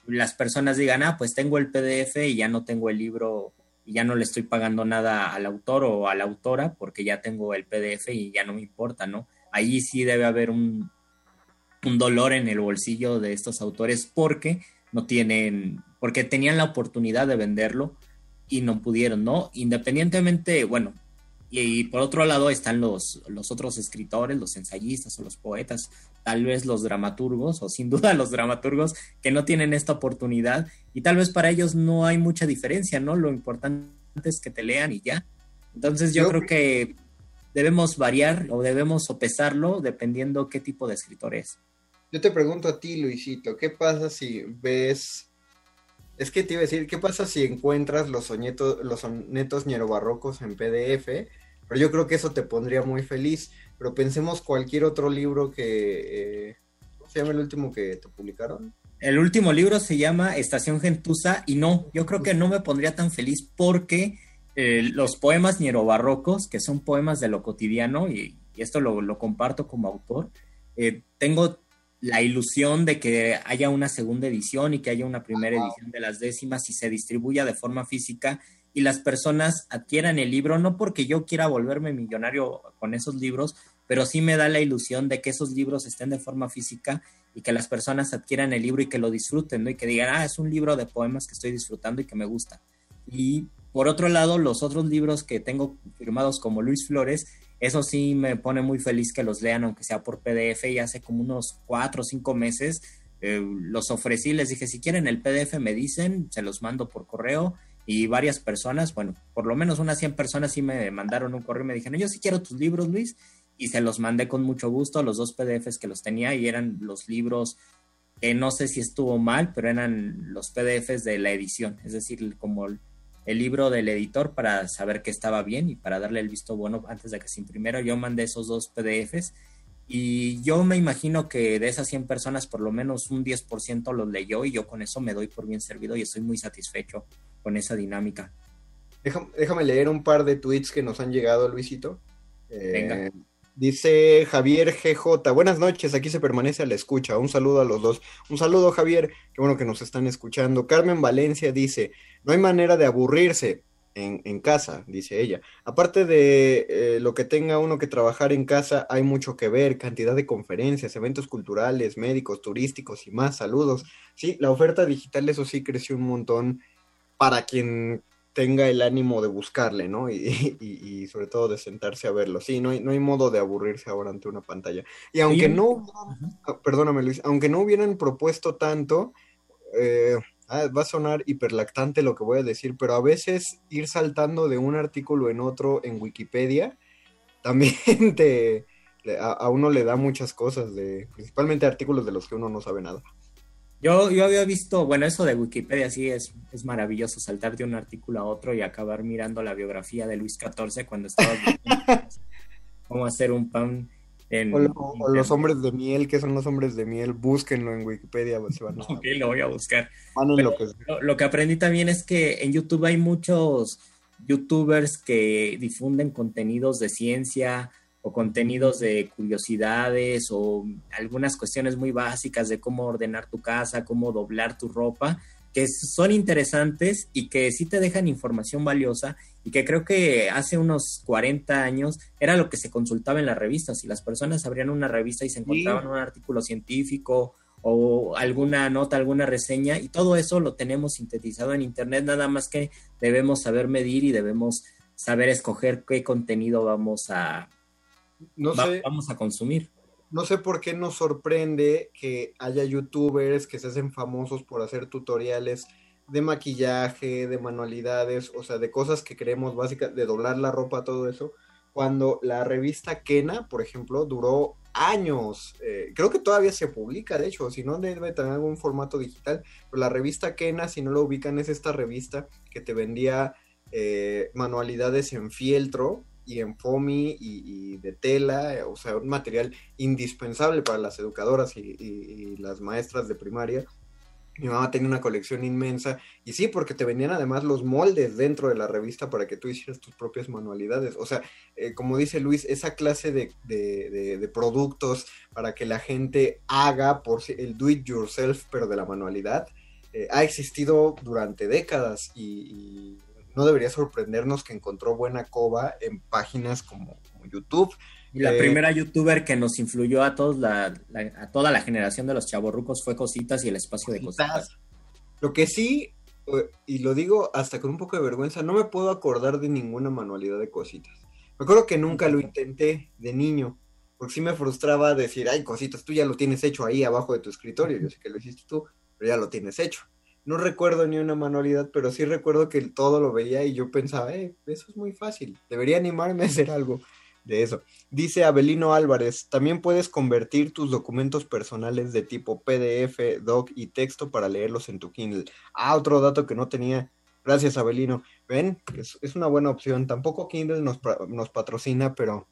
las personas digan, ah, pues tengo el PDF y ya no tengo el libro y ya no le estoy pagando nada al autor o a la autora porque ya tengo el PDF y ya no me importa, ¿no? Ahí sí debe haber un, un dolor en el bolsillo de estos autores porque no tienen, porque tenían la oportunidad de venderlo y no pudieron, ¿no? Independientemente, bueno, y, por otro lado están los, los otros escritores, los ensayistas o los poetas, tal vez los dramaturgos, o sin duda los dramaturgos que no tienen esta oportunidad y tal vez para ellos no hay mucha diferencia, ¿no? Lo importante es que te lean y ya. Entonces yo, creo que debemos variar o debemos sopesarlo dependiendo qué tipo de escritor es. Yo te pregunto a ti, Luisito, ¿qué pasa si ves... Es que te iba a decir, ¿qué pasa si encuentras los, soñetos, los sonetos barrocos en PDF pero yo creo que eso te pondría muy feliz. Pero pensemos cualquier otro libro que... Eh, ¿Cómo se llama el último que te publicaron? El último libro se llama Estación Gentusa y no, yo creo que no me pondría tan feliz porque eh, los poemas barrocos, que son poemas de lo cotidiano, y, esto lo, comparto como autor, eh, tengo la ilusión de que haya una segunda edición y que haya una primera edición de las décimas y se distribuya de forma física y las personas adquieran el libro, no porque yo quiera volverme millonario con esos libros, pero sí me da la ilusión de que esos libros estén de forma física y que las personas adquieran el libro y que lo disfruten. Y que digan, ah, es un libro de poemas que estoy disfrutando y que me gusta. Y por otro lado, los otros libros que tengo firmados como Luis Flores, eso sí me pone muy feliz que los lean, aunque sea por PDF, y hace como unos cuatro o cinco meses eh, los ofrecí, les dije, si quieren el PDF me dicen, se los mando por correo y varias personas, bueno, por lo menos unas 100 personas sí me mandaron un correo y me dijeron, yo sí quiero tus libros, Luis, y se los mandé con mucho gusto, los dos PDFs que los tenía y eran los libros que no sé si estuvo mal, pero eran los PDFs de la edición, es decir, como el, libro del editor para saber que estaba bien y para darle el visto bueno antes de que se imprimiera. Yo mandé esos dos PDFs y yo me imagino que de esas 100 personas por lo menos un 10% los leyó y yo con eso me doy por bien servido y estoy muy satisfecho con esa dinámica. Déjame, leer un par de tweets que nos han llegado, Luisito. Venga. Eh, dice Javier GJ, buenas noches, aquí se permanece a la escucha. Un saludo a los dos. Un saludo, Javier, qué bueno que nos están escuchando. Carmen Valencia dice, no hay manera de aburrirse en, casa, dice ella. Aparte de eh, lo que tenga uno que trabajar en casa, hay mucho que ver, cantidad de conferencias, eventos culturales, médicos, turísticos y más. Saludos. Sí, la oferta digital, eso sí, creció un montón para quien tenga el ánimo de buscarle, ¿no? Y, sobre todo de sentarse a verlo. Sí, no hay, no hay modo de aburrirse ahora ante una pantalla. Y aunque no, ah, perdóname Luis, aunque no hubieran propuesto tanto, eh, ah, va a sonar hiperlactante lo que voy a decir, pero a veces ir saltando de un artículo en otro en Wikipedia también te, a, uno le da muchas cosas, de, principalmente artículos de los que uno no sabe nada. Yo, yo había visto, bueno, eso de Wikipedia sí es, es maravilloso, saltar de un artículo a otro y acabar mirando la biografía de Luis XIV cuando estaba cómo hacer un pan en... O, los hombres de miel, que son los hombres de miel, búsquenlo en Wikipedia. Van a... Ok, lo voy a buscar. lo que aprendí también es que en YouTube hay muchos youtubers que difunden contenidos de ciencia, o contenidos de curiosidades o algunas cuestiones muy básicas de cómo ordenar tu casa, cómo doblar tu ropa, que son interesantes y que sí te dejan información valiosa y que creo que hace unos 40 años era lo que se consultaba en las revistas. Si las personas abrían una revista y se encontraban un artículo científico o alguna nota, alguna reseña, y todo eso lo tenemos sintetizado en Internet, nada más que debemos saber medir y debemos saber escoger qué contenido vamos a, no sé, vamos a consumir. No sé por qué nos sorprende que haya youtubers que se hacen famosos por hacer tutoriales de maquillaje, de manualidades, o sea, de cosas que creemos básicas, de doblar la ropa, todo eso, cuando la revista Kena, por ejemplo, duró años. Eh, creo que todavía se publica, de hecho, si no debe tener algún formato digital, pero la revista Kena, si no lo ubican, es esta revista que te vendía eh, manualidades en fieltro y en FOMI y, de tela, o sea, un material indispensable para las educadoras y, las maestras de primaria. Mi mamá tenía una colección inmensa y sí, porque te vendían además los moldes dentro de la revista para que tú hicieras tus propias manualidades. O sea, eh, como dice Luis, esa clase de, de, productos para que la gente haga por el do it yourself, pero de la manualidad, eh, ha existido durante décadas y no debería sorprendernos que encontró buena coba en páginas como, YouTube. Y la eh, primera youtuber que nos influyó a todos, la, a toda la generación de los chavorrucos fue Cositas y el espacio de Cositas. Lo que sí, eh, y lo digo hasta con un poco de vergüenza, no me puedo acordar de ninguna manualidad de Cositas. Me acuerdo que nunca lo intenté de niño, porque sí me frustraba decir, ay, Cositas, tú ya lo tienes hecho ahí abajo de tu escritorio. Yo sé que lo hiciste tú, pero ya lo tienes hecho no recuerdo ni una manualidad, pero sí recuerdo que todo lo veía y yo pensaba, eh, eso es muy fácil, debería animarme a hacer algo de eso. Dice Abelino Álvarez, también puedes convertir tus documentos personales de tipo PDF, doc y texto para leerlos en tu Kindle. Ah, otro dato que no tenía. Gracias, Abelino. Ven, es, es una buena opción. Tampoco Kindle nos, nos patrocina, pero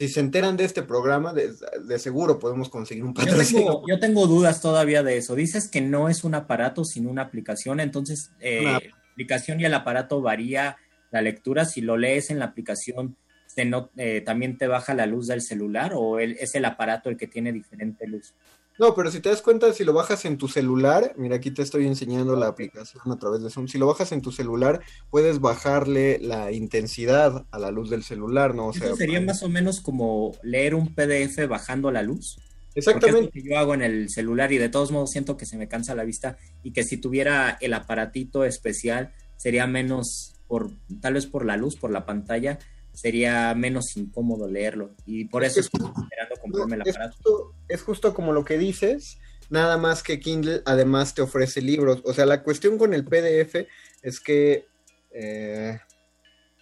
si se enteran de este programa, de, seguro podemos conseguir un patrocinio. Yo tengo, dudas todavía de eso. Dices que no es un aparato, sino una aplicación. Entonces, eh, la aplicación y el aparato varía la lectura. Si lo lees en la aplicación, eh, ¿también te baja la luz del celular o es el aparato el que tiene diferente luz? No, pero si te das cuenta, si lo bajas en tu celular, mira, aquí te estoy enseñando la aplicación a través de Zoom. Si lo bajas en tu celular, puedes bajarle la intensidad a la luz del celular, ¿no? O sea, sería más o menos como leer un PDF bajando la luz. Exactamente. es lo que yo hago en el celular y de todos modos siento que se me cansa la vista y que si tuviera el aparatito especial sería menos por tal vez por la luz, por la pantalla, sería menos incómodo leerlo. Y por eso estoy esperando comprarme el aparato. Es justo, como lo que dices, nada más que Kindle además te ofrece libros. O sea, la cuestión con el PDF es que eh,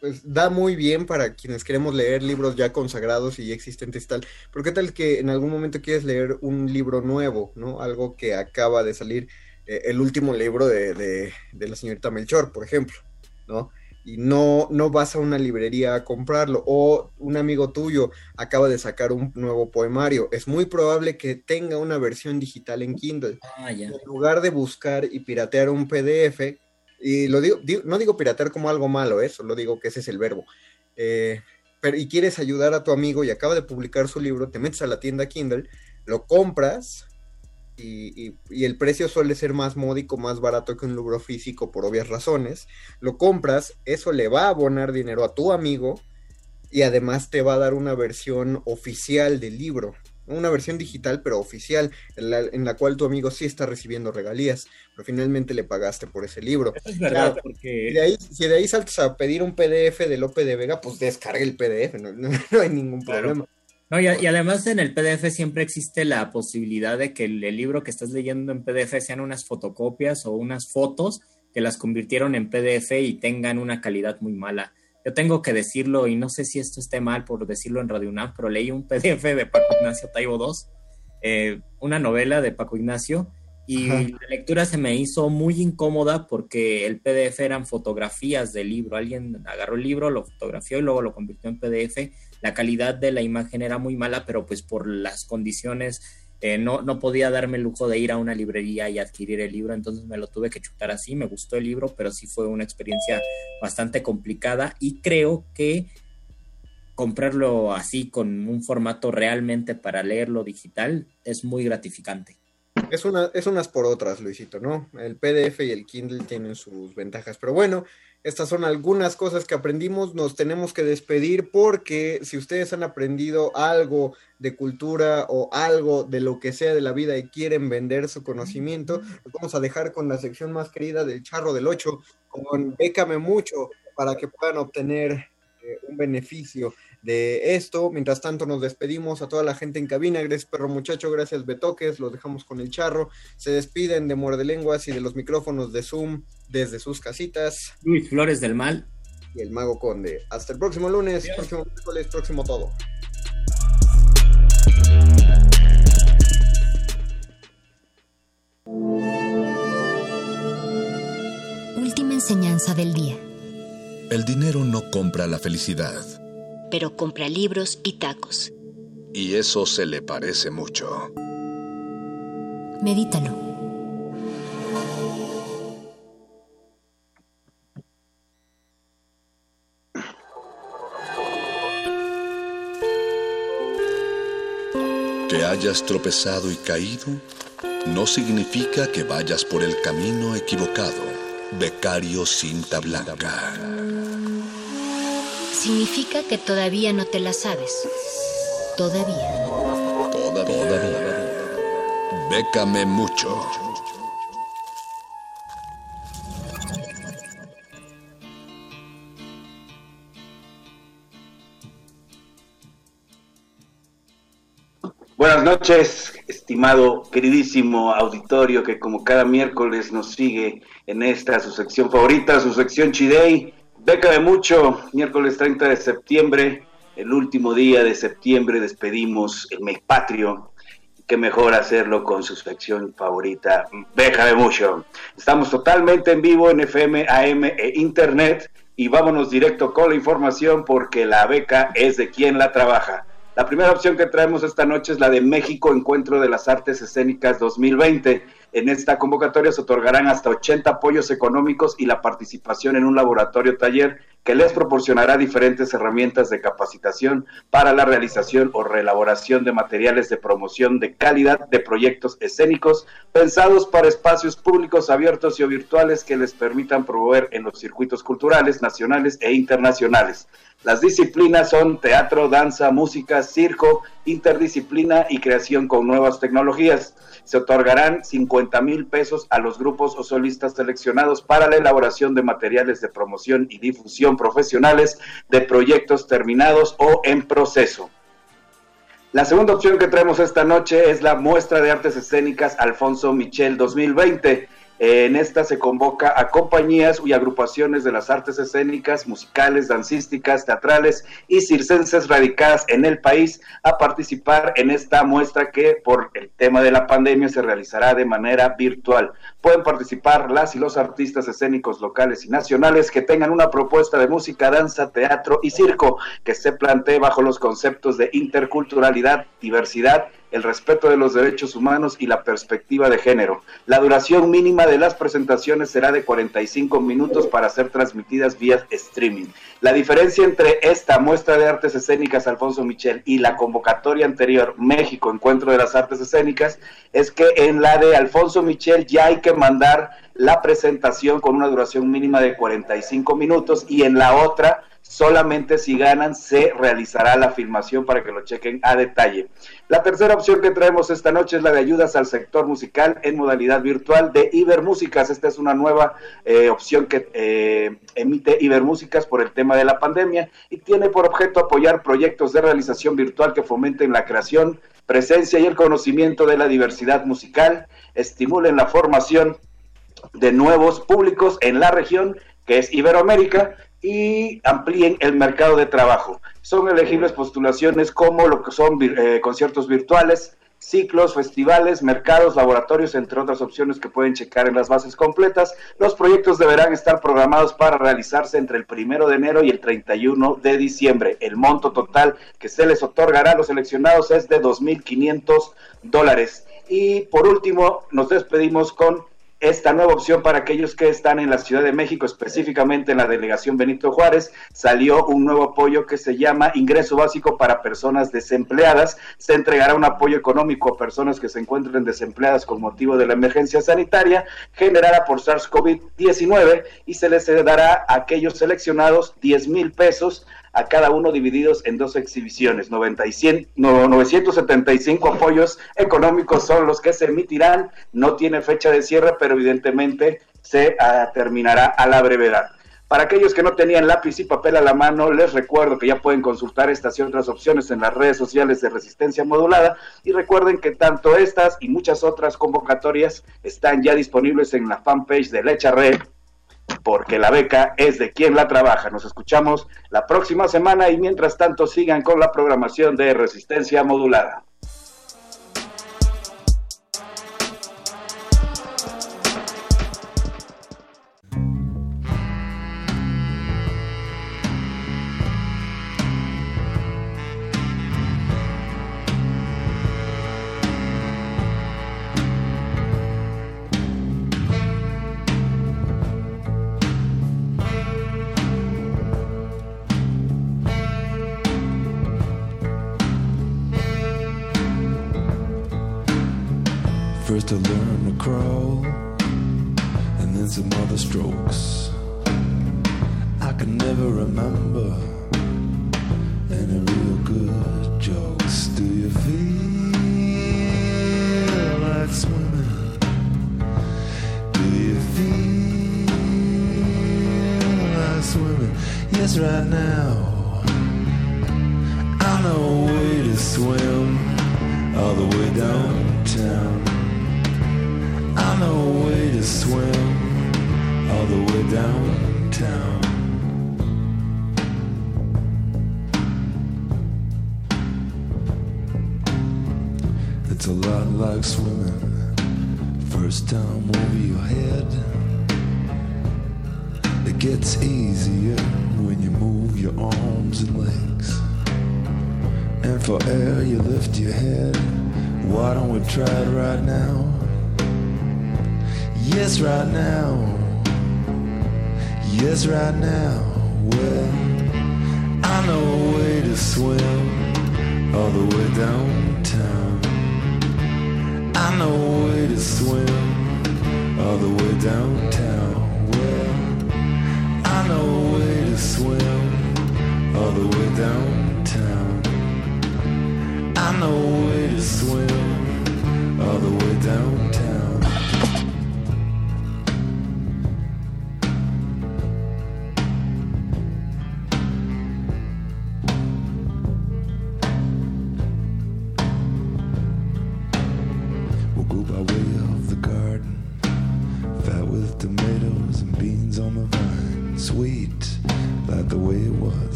pues da muy bien para quienes queremos leer libros ya consagrados y existentes y tal. Pero qué tal que en algún momento quieres leer un libro nuevo, ¿no? Algo que acaba de salir, eh, el último libro de, de, de, la señorita Melchor, por ejemplo, ¿no? Y no, no vas a una librería a comprarlo. O un amigo tuyo acaba de sacar un nuevo poemario. Es muy probable que tenga una versión digital en Kindle. Ah, ya. En lugar de buscar y piratear un PDF, y lo digo, digo, no digo piratear como algo malo, eso, lo digo que ese es el verbo. Eh, pero, y quieres ayudar a tu amigo y acaba de publicar su libro, te metes a la tienda Kindle, lo compras y, y, y, el precio suele ser más módico, más barato que un libro físico por obvias razones. Lo compras, eso le va a abonar dinero a tu amigo y además te va a dar una versión oficial del libro una versión digital pero oficial, en la, en la, cual tu amigo sí está recibiendo regalías, pero finalmente le pagaste por ese libro. Eso es verdad, claro, porque... De ahí, si de ahí saltas a pedir un PDF de Lope de Vega, pues descargue el PDF, no, no, no hay ningún claro. No, y, y, además en el PDF siempre existe la posibilidad de que el, el, libro que estás leyendo en PDF sean unas fotocopias o unas fotos que las convirtieron en PDF y tengan una calidad muy mala yo tengo que decirlo, y no sé si esto esté mal por decirlo en Radio UNAM, pero leí un PDF de Paco Ignacio Taibo II, eh, una novela de Paco Ignacio, y Ajá. la lectura se me hizo muy incómoda porque el PDF eran fotografías del libro. Alguien agarró el libro, lo fotografió y luego lo convirtió en PDF. La calidad de la imagen era muy mala, pero pues por las condiciones eh, no, no, podía darme el lujo de ir a una librería y adquirir el libro, entonces me lo tuve que chutar así, me gustó el libro, pero sí fue una experiencia bastante complicada y creo que comprarlo así con un formato realmente para leerlo digital es muy gratificante. Es, una, es unas por otras, Luisito, ¿no? El PDF y el Kindle tienen sus ventajas, pero bueno, estas son algunas cosas que aprendimos, nos tenemos que despedir porque si ustedes han aprendido algo de cultura o algo de lo que sea de la vida y quieren vender su conocimiento, los vamos a dejar con la sección más querida del Charro del 8, con Bécame Mucho, para que puedan obtener eh, un beneficio de esto. Mientras tanto, nos despedimos a toda la gente en cabina. Gracias, perro muchacho. Gracias, Betoques. Los dejamos con el charro. Se despiden de Muerde Lenguas y de los micrófonos de Zoom desde sus casitas. Luis Flores del Mal. Y el Mago Conde. Hasta el próximo lunes, Adiós. próximo miércoles, próximo todo. Última enseñanza del día. El dinero no compra la felicidad pero compra libros y tacos. Y eso se le parece mucho. Medítalo. Que hayas tropezado y caído no significa que vayas por el camino equivocado. Becario Cinta Blanca significa que todavía no te la sabes. Todavía. Todavía. Todavía. Bécame mucho. Buenas noches, estimado, queridísimo auditorio que como cada miércoles nos sigue en esta su sección favorita, su sección Chidey. Beca de mucho, miércoles 30 de septiembre, el último día de septiembre, despedimos el mes patrio. Qué mejor hacerlo con su sección favorita, Beca de mucho. Estamos totalmente en vivo en FM, AM e Internet y vámonos directo con la información porque la beca es de quien la trabaja. La primera opción que traemos esta noche es la de México Encuentro de las Artes Escénicas 2020. En esta convocatoria se otorgarán hasta 80 apoyos económicos y la participación en un laboratorio taller que les proporcionará diferentes herramientas de capacitación para la realización o reelaboración de materiales de promoción de calidad de proyectos escénicos pensados para espacios públicos abiertos y o virtuales que les permitan promover en los circuitos culturales nacionales e internacionales. Las disciplinas son teatro, danza, música, circo, interdisciplina y creación con nuevas tecnologías. Se otorgarán 50 mil pesos a los grupos o solistas seleccionados para la elaboración de materiales de promoción y difusión profesionales de proyectos terminados o en proceso. La segunda opción que traemos esta noche es la muestra de artes escénicas Alfonso Michel 2020. En esta se convoca a compañías y agrupaciones de las artes escénicas, musicales, dancísticas, teatrales y circenses radicadas en el país a participar en esta muestra que por el tema de la pandemia se realizará de manera virtual. Pueden participar las y los artistas escénicos locales y nacionales que tengan una propuesta de música, danza, teatro y circo que se plantee bajo los conceptos de interculturalidad, diversidad el respeto de los derechos humanos y la perspectiva de género. La duración mínima de las presentaciones será de 45 minutos para ser transmitidas vía streaming. La diferencia entre esta muestra de artes escénicas Alfonso Michel y la convocatoria anterior México Encuentro de las Artes Escénicas es que en la de Alfonso Michel ya hay que mandar la presentación con una duración mínima de 45 minutos y en la otra solamente si ganan se realizará la filmación para que lo chequen a detalle. La tercera opción que traemos esta noche es la de ayudas al sector musical en modalidad virtual de Ibermúsicas. Esta es una nueva eh, opción que eh, emite Ibermúsicas por el tema de la pandemia y tiene por objeto apoyar proyectos de realización virtual que fomenten la creación, presencia y el conocimiento de la diversidad musical, estimulen la formación de nuevos públicos en la región que es Iberoamérica y amplíen el mercado de trabajo. Son elegibles postulaciones como lo que son eh, conciertos virtuales, ciclos, festivales, mercados, laboratorios, entre otras opciones que pueden checar en las bases completas. Los proyectos deberán estar programados para realizarse entre el primero de enero y el 31 de diciembre. El monto total que se les otorgará a los seleccionados es de 2.500 dólares. Y por último, nos despedimos con esta nueva opción para aquellos que están en la Ciudad de México, específicamente en la delegación Benito Juárez, salió un nuevo apoyo que se llama Ingreso Básico para Personas Desempleadas. Se entregará un apoyo económico a personas que se encuentren desempleadas con motivo de la emergencia sanitaria generada por SARS-CoV-19 y se les dará a aquellos seleccionados 10 mil pesos a cada uno divididos en dos exhibiciones. 975 apoyos económicos son los que se emitirán. No tiene fecha de cierre, pero evidentemente se ah, terminará a la brevedad. Para aquellos que no tenían lápiz y papel a la mano, les recuerdo que ya pueden consultar estas y otras opciones en las redes sociales de Resistencia Modulada y recuerden que tanto estas y muchas otras convocatorias están ya disponibles en la fanpage de Lecha Red porque la beca es de quien la trabaja. Nos escuchamos la próxima semana y mientras tanto sigan con la programación de resistencia modulada.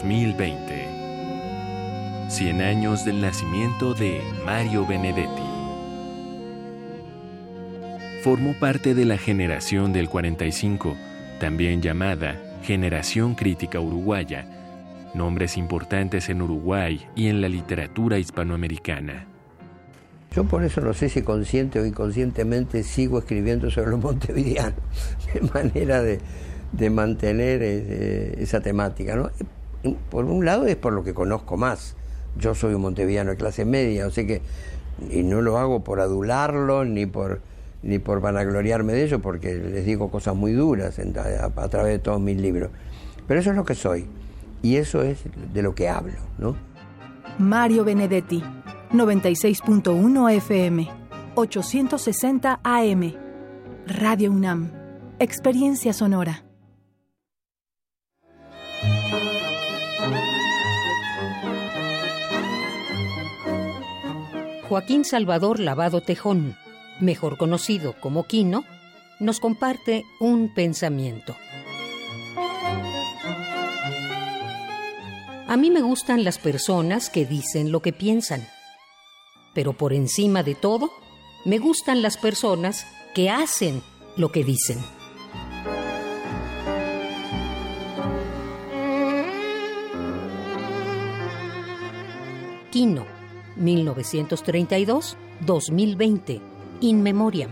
2020. 100 años del nacimiento de Mario Benedetti. Formó parte de la generación del 45, también llamada Generación Crítica Uruguaya, nombres importantes en Uruguay y en la literatura hispanoamericana. Yo por eso no sé si consciente o inconscientemente sigo escribiendo sobre los montevideanos, de manera de, mantener eh, esa temática. ¿no? Por un lado es por lo que conozco más. Yo soy un montevideano de clase media, o que y no lo hago por adularlo ni por ni por vanagloriarme de ello, porque les digo cosas muy duras a, a través de todos mis libros. Pero eso es lo que soy y eso es de lo que hablo, ¿no? Mario Benedetti, 96.1 FM, 860 AM. Radio UNAM, Experiencia Sonora. Joaquín Salvador Lavado Tejón, mejor conocido como Quino, nos comparte un pensamiento. A mí me gustan las personas que dicen lo que piensan, pero por encima de todo, me gustan las personas que hacen lo que dicen. Quino, 1932-2020, In Memoriam.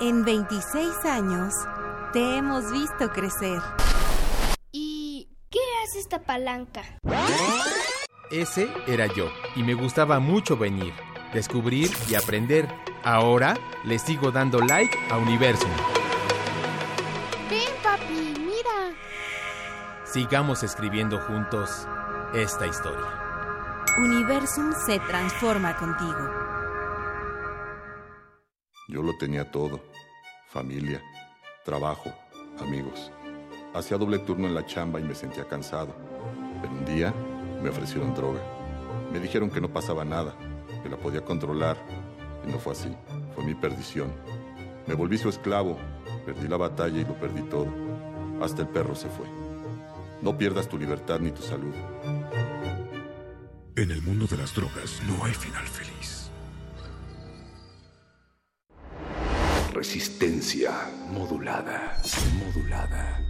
En 26 años te hemos visto crecer. ¿Y qué hace esta palanca? Ese era yo, y me gustaba mucho venir, descubrir y aprender. Ahora le sigo dando like a Universum. Ven, papi, mira. Sigamos escribiendo juntos esta historia. Universum se transforma contigo. Yo lo tenía todo. Familia, trabajo, amigos. Hacía doble turno en la chamba y me sentía cansado. Pero un día me ofrecieron droga. Me dijeron que no pasaba nada, que la podía controlar. Y no fue así. Fue mi perdición. Me volví su esclavo. Perdí la batalla y lo perdí todo. Hasta el perro se fue. No pierdas tu libertad ni tu salud. En el mundo de las drogas no hay final feliz. Resistencia modulada. Modulada.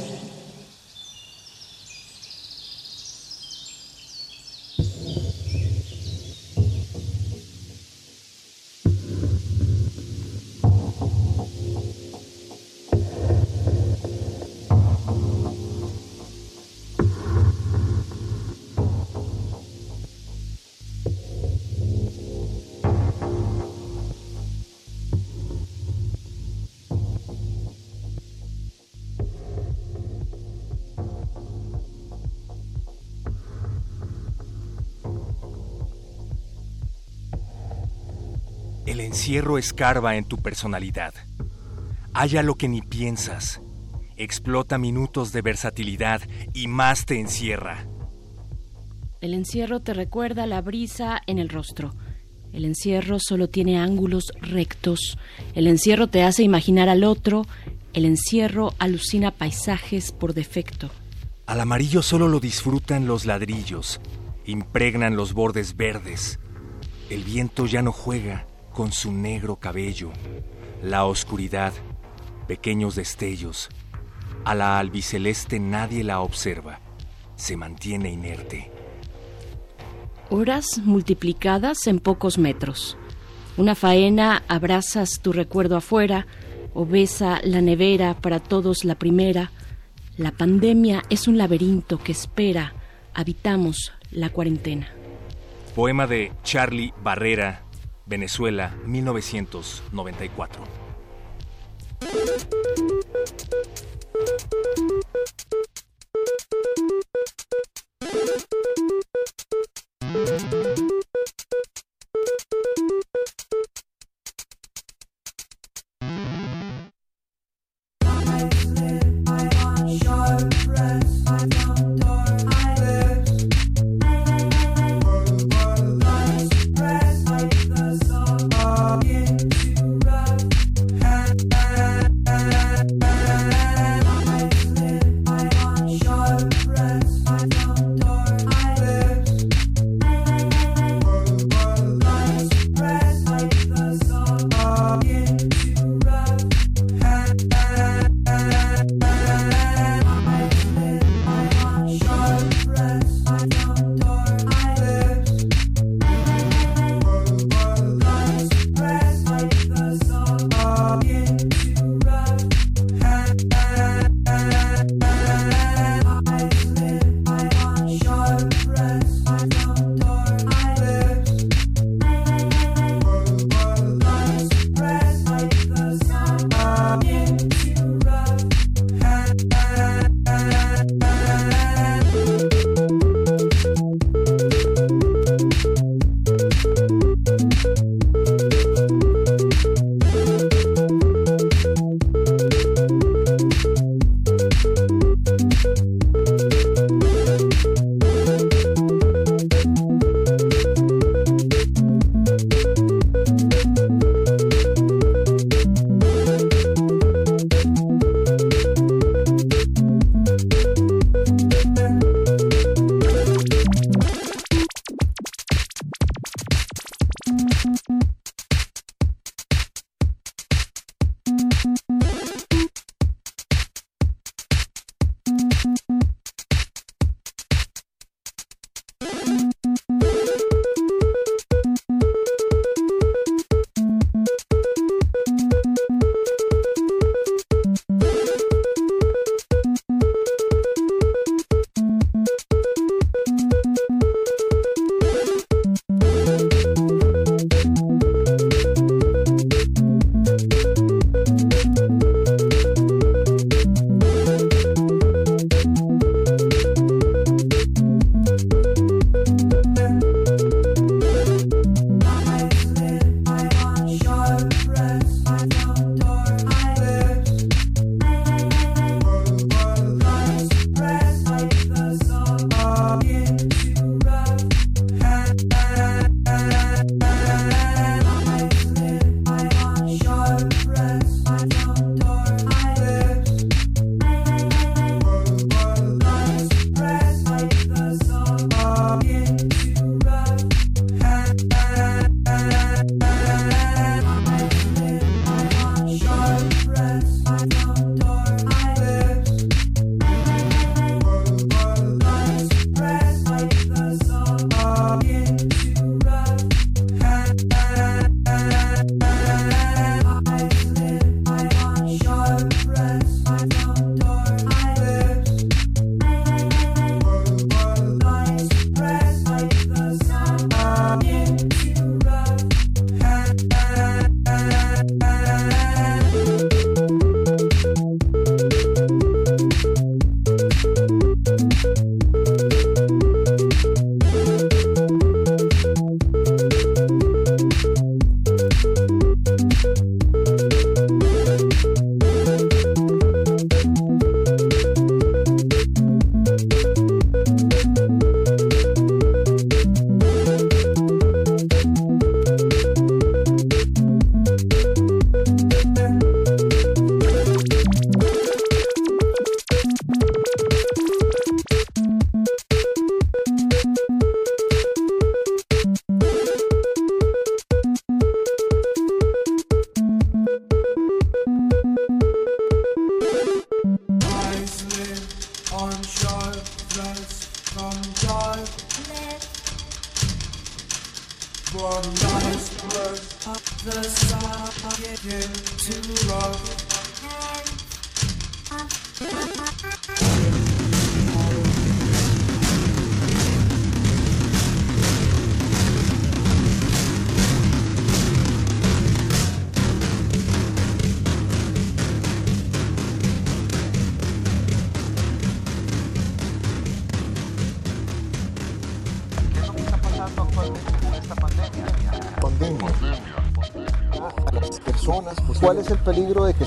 Encierro escarba en tu personalidad. Halla lo que ni piensas. Explota minutos de versatilidad y más te encierra. El encierro te recuerda la brisa en el rostro. El encierro solo tiene ángulos rectos. El encierro te hace imaginar al otro. El encierro alucina paisajes por defecto. Al amarillo solo lo disfrutan los ladrillos. Impregnan los bordes verdes. El viento ya no juega con su negro cabello. La oscuridad, pequeños destellos. A la albiceleste nadie la observa. Se mantiene inerte. Horas multiplicadas en pocos metros. Una faena, abrazas tu recuerdo afuera, o besa la nevera para todos la primera. La pandemia es un laberinto que espera. Habitamos la cuarentena. Poema de Charlie Barrera, Venezuela, 1994.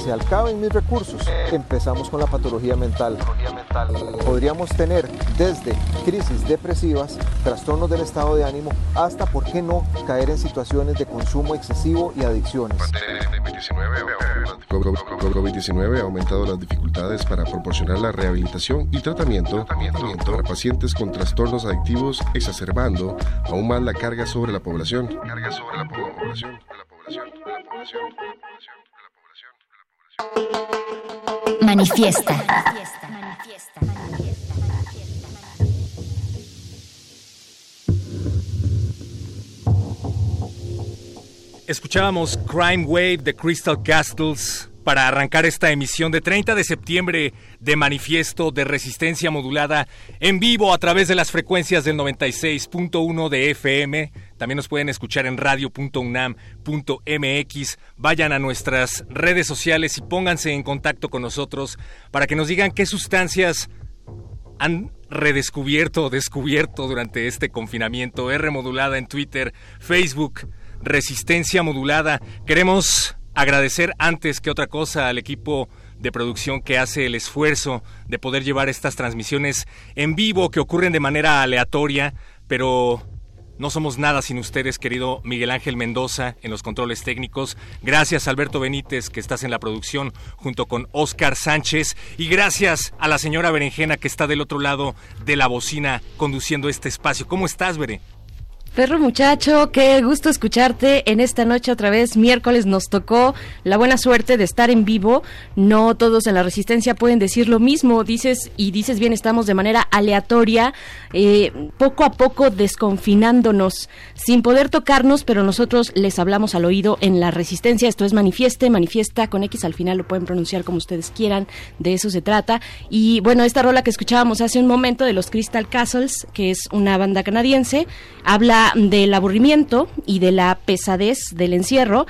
Se acaben mis recursos? Empezamos con la patología mental. Podríamos tener desde crisis depresivas, trastornos del estado de ánimo, hasta, ¿por qué no?, caer en situaciones de consumo excesivo y adicciones. COVID-19 ha aumentado las dificultades para proporcionar la rehabilitación y tratamiento, para pacientes con trastornos adictivos, exacerbando aún más la carga sobre la población. Manifiesta. Escuchábamos Crime Wave de Crystal Castles para arrancar esta emisión de 30 de septiembre de Manifiesto de Resistencia Modulada en vivo a través de las frecuencias del 96.1 de FM. También nos pueden escuchar en radio.unam.mx. Vayan a nuestras redes sociales y pónganse en contacto con nosotros para que nos digan qué sustancias han redescubierto o descubierto durante este confinamiento. R modulada en Twitter, Facebook, Resistencia Modulada. Queremos agradecer antes que otra cosa al equipo de producción que hace el esfuerzo de poder llevar estas transmisiones en vivo que ocurren de manera aleatoria, pero no somos nada sin ustedes, querido Miguel Ángel Mendoza, en los controles técnicos. Gracias, Alberto Benítez, que estás en la producción, junto con Oscar Sánchez. Y gracias a la señora Berenjena, que está del otro lado de la bocina, conduciendo este espacio. ¿Cómo estás, Bere? Perro muchacho, qué gusto escucharte en esta noche otra vez. Miércoles nos tocó la buena suerte de estar en vivo. No todos en la resistencia pueden decir lo mismo. Dices y dices bien, estamos de manera aleatoria, eh, poco a poco desconfinándonos, sin poder tocarnos, pero nosotros les hablamos al oído en la resistencia. Esto es manifieste, manifiesta con X al final lo pueden pronunciar como ustedes quieran. De eso se trata. Y bueno, esta rola que escuchábamos hace un momento de los Crystal Castles, que es una banda canadiense, habla del aburrimiento y de la pesadez del encierro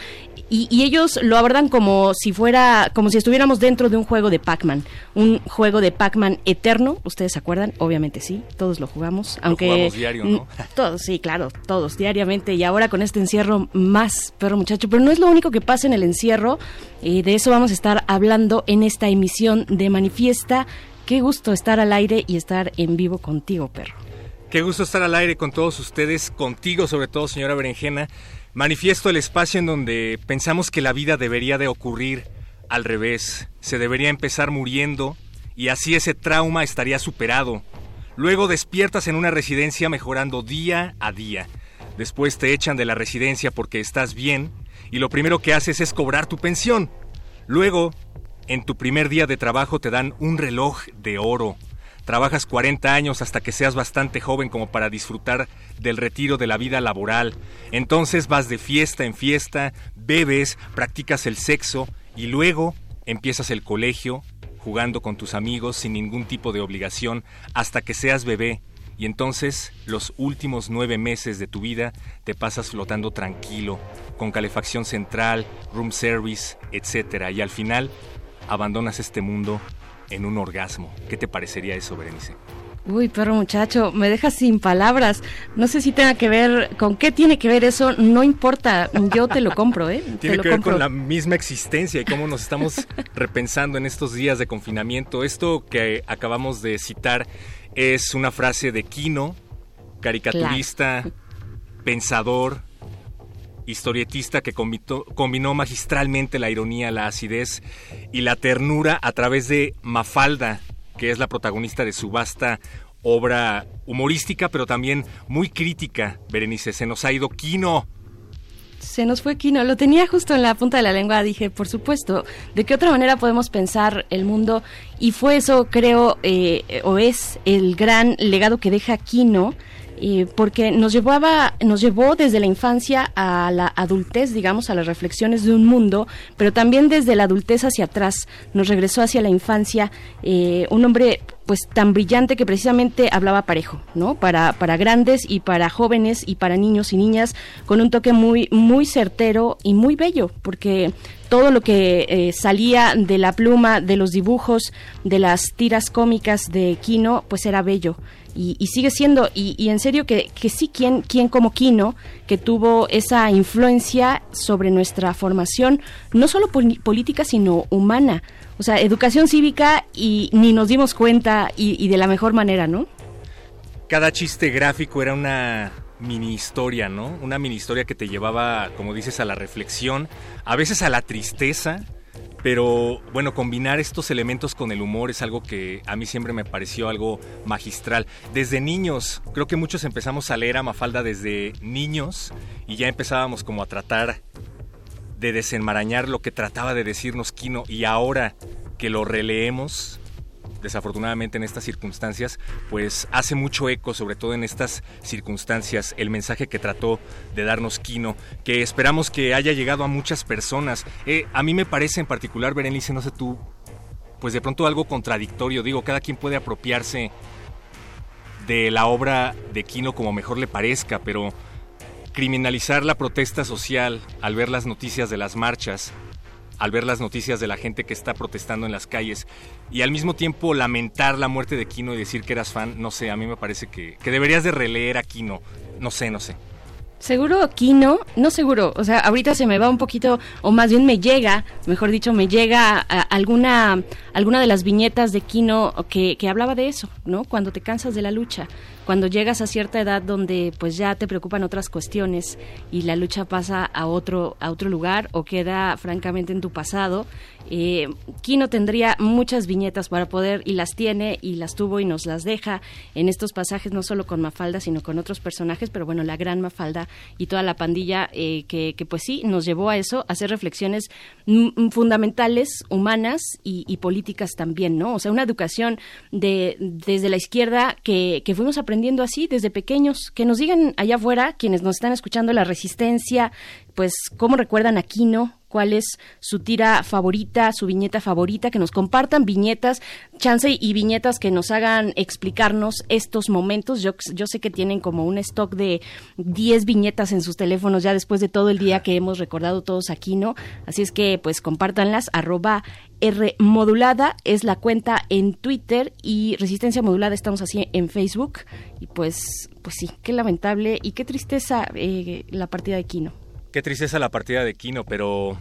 y, y, ellos lo abordan como si fuera, como si estuviéramos dentro de un juego de Pac-Man, un juego de Pac-Man eterno. ¿Ustedes se acuerdan? Obviamente sí, todos lo jugamos, aunque lo jugamos diario, ¿no? Todos, sí, claro, todos diariamente y ahora con este encierro más, perro muchacho. Pero no es lo único que pasa en el encierro. Eh, de eso vamos a estar hablando en esta emisión de Manifiesta. Qué gusto estar al aire y estar en vivo contigo, perro. Qué gusto estar al aire con todos ustedes, contigo sobre todo, señora Berenjena. Manifiesto el espacio en donde pensamos que la vida debería de ocurrir al revés. Se debería empezar muriendo y así ese trauma estaría superado. Luego despiertas en una residencia mejorando día a día. Después te echan de la residencia porque estás bien y lo primero que haces es cobrar tu pensión. Luego, en tu primer día de trabajo te dan un reloj de oro Trabajas 40 años hasta que seas bastante joven como para disfrutar del retiro de la vida laboral. Entonces vas de fiesta en fiesta, bebes, practicas el sexo y luego empiezas el colegio jugando con tus amigos sin ningún tipo de obligación hasta que seas bebé. Y entonces los últimos nueve meses de tu vida te pasas flotando tranquilo, con calefacción central, room service, etc. Y al final abandonas este mundo en un orgasmo. ¿Qué te parecería eso, Berenice? Uy, perro muchacho, me dejas sin palabras. No sé si tenga que ver, con qué tiene que ver eso, no importa, yo te lo compro, ¿eh? Tiene te que ver con la misma existencia y cómo nos estamos repensando en estos días de confinamiento. Esto que acabamos de citar es una frase de Kino, caricaturista, claro. pensador, historietista que combinó, magistralmente la ironía, la acidez y la ternura a través de Mafalda, que es la protagonista de su vasta obra humorística, pero también muy crítica. Berenice, se nos ha ido Kino. Se nos fue Kino, lo tenía justo en la punta de la lengua, dije, por supuesto, ¿de qué otra manera podemos pensar el mundo? Y fue eso, creo, eh, o es el gran legado que deja Kino eh, porque nos llevaba, nos llevó desde la infancia a la adultez, digamos, a las reflexiones de un mundo, pero también desde la adultez hacia atrás, nos regresó hacia la infancia, eh, un hombre pues tan brillante que precisamente hablaba parejo, ¿no? Para, para grandes y para jóvenes y para niños y niñas, con un toque muy, muy certero y muy bello, porque todo lo que eh, salía de la pluma, de los dibujos, de las tiras cómicas de Kino, pues era bello. Y, y sigue siendo, y, y en serio que, que sí, quien, quien como Kino, que tuvo esa influencia sobre nuestra formación, no solo pol- política, sino humana. O sea, educación cívica y ni nos dimos cuenta y, y de la mejor manera, ¿no? Cada chiste gráfico era una mini historia, ¿no? Una mini historia que te llevaba, como dices, a la reflexión, a veces a la tristeza, pero bueno, combinar estos elementos con el humor es algo que a mí siempre me pareció algo magistral. Desde niños, creo que muchos empezamos a leer a Mafalda desde niños y ya empezábamos como a tratar de desenmarañar lo que trataba de decirnos Kino y ahora que lo releemos, desafortunadamente en estas circunstancias, pues hace mucho eco, sobre todo en estas circunstancias, el mensaje que trató de darnos Kino, que esperamos que haya llegado a muchas personas. Eh, a mí me parece en particular, Berenice, no sé tú, pues de pronto algo contradictorio, digo, cada quien puede apropiarse de la obra de Kino como mejor le parezca, pero criminalizar la protesta social al ver las noticias de las marchas, al ver las noticias de la gente que está protestando en las calles y al mismo tiempo lamentar la muerte de Kino y decir que eras fan, no sé, a mí me parece que, que deberías de releer a Kino, no sé, no sé. Seguro Kino, no seguro, o sea, ahorita se me va un poquito, o más bien me llega, mejor dicho, me llega alguna, alguna de las viñetas de Kino que, que hablaba de eso, ¿no? Cuando te cansas de la lucha, cuando llegas a cierta edad donde pues ya te preocupan otras cuestiones y la lucha pasa a otro, a otro lugar o queda francamente en tu pasado. Eh, Kino tendría muchas viñetas para poder, y las tiene, y las tuvo y nos las deja en estos pasajes, no solo con Mafalda, sino con otros personajes, pero bueno, la gran Mafalda y toda la pandilla eh, que, que pues sí, nos llevó a eso, a hacer reflexiones fundamentales, humanas y, políticas también, ¿no? O sea, una educación de, desde la izquierda que, que fuimos aprendiendo así desde pequeños, que nos digan allá afuera, quienes nos están escuchando, la resistencia, pues cómo recuerdan a Kino, cuál es su tira favorita, su viñeta favorita, que nos compartan viñetas, chance y viñetas que nos hagan explicarnos estos momentos. Yo, sé que tienen como un stock de 10 viñetas en sus teléfonos ya después de todo el día que hemos recordado todos aquí, ¿no? Así es que pues compártanlas, arroba R modulada es la cuenta en Twitter y Resistencia Modulada estamos así en Facebook y pues pues sí, qué lamentable y qué tristeza eh, la partida de Kino. Qué tristeza la partida de Kino, pero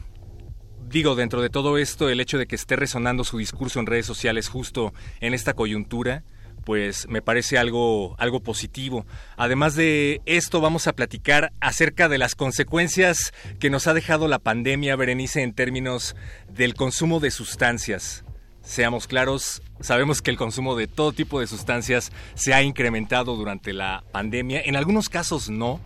digo, dentro de todo esto, el hecho de que esté resonando su discurso en redes sociales justo en esta coyuntura, pues me parece algo, algo positivo. Además de esto, vamos a platicar acerca de las consecuencias que nos ha dejado la pandemia, Berenice, en términos del consumo de sustancias. Seamos claros, sabemos que el consumo de todo tipo de sustancias se ha incrementado durante la pandemia. En algunos casos no,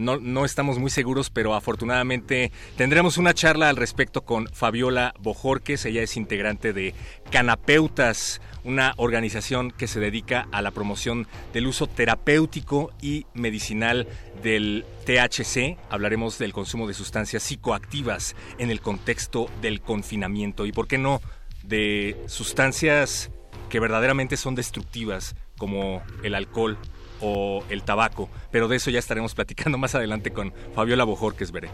no, no, estamos muy seguros, pero afortunadamente tendremos una charla al respecto con Fabiola Bojorques. Ella es integrante de Canapeutas, una organización que se dedica a la promoción del uso terapéutico y medicinal del THC. Hablaremos del consumo de sustancias psicoactivas en el contexto del confinamiento y, ¿por qué no?, de sustancias que verdaderamente son destructivas, como el alcohol o el tabaco, pero de eso ya estaremos platicando más adelante con Fabiola Bojorques, veré.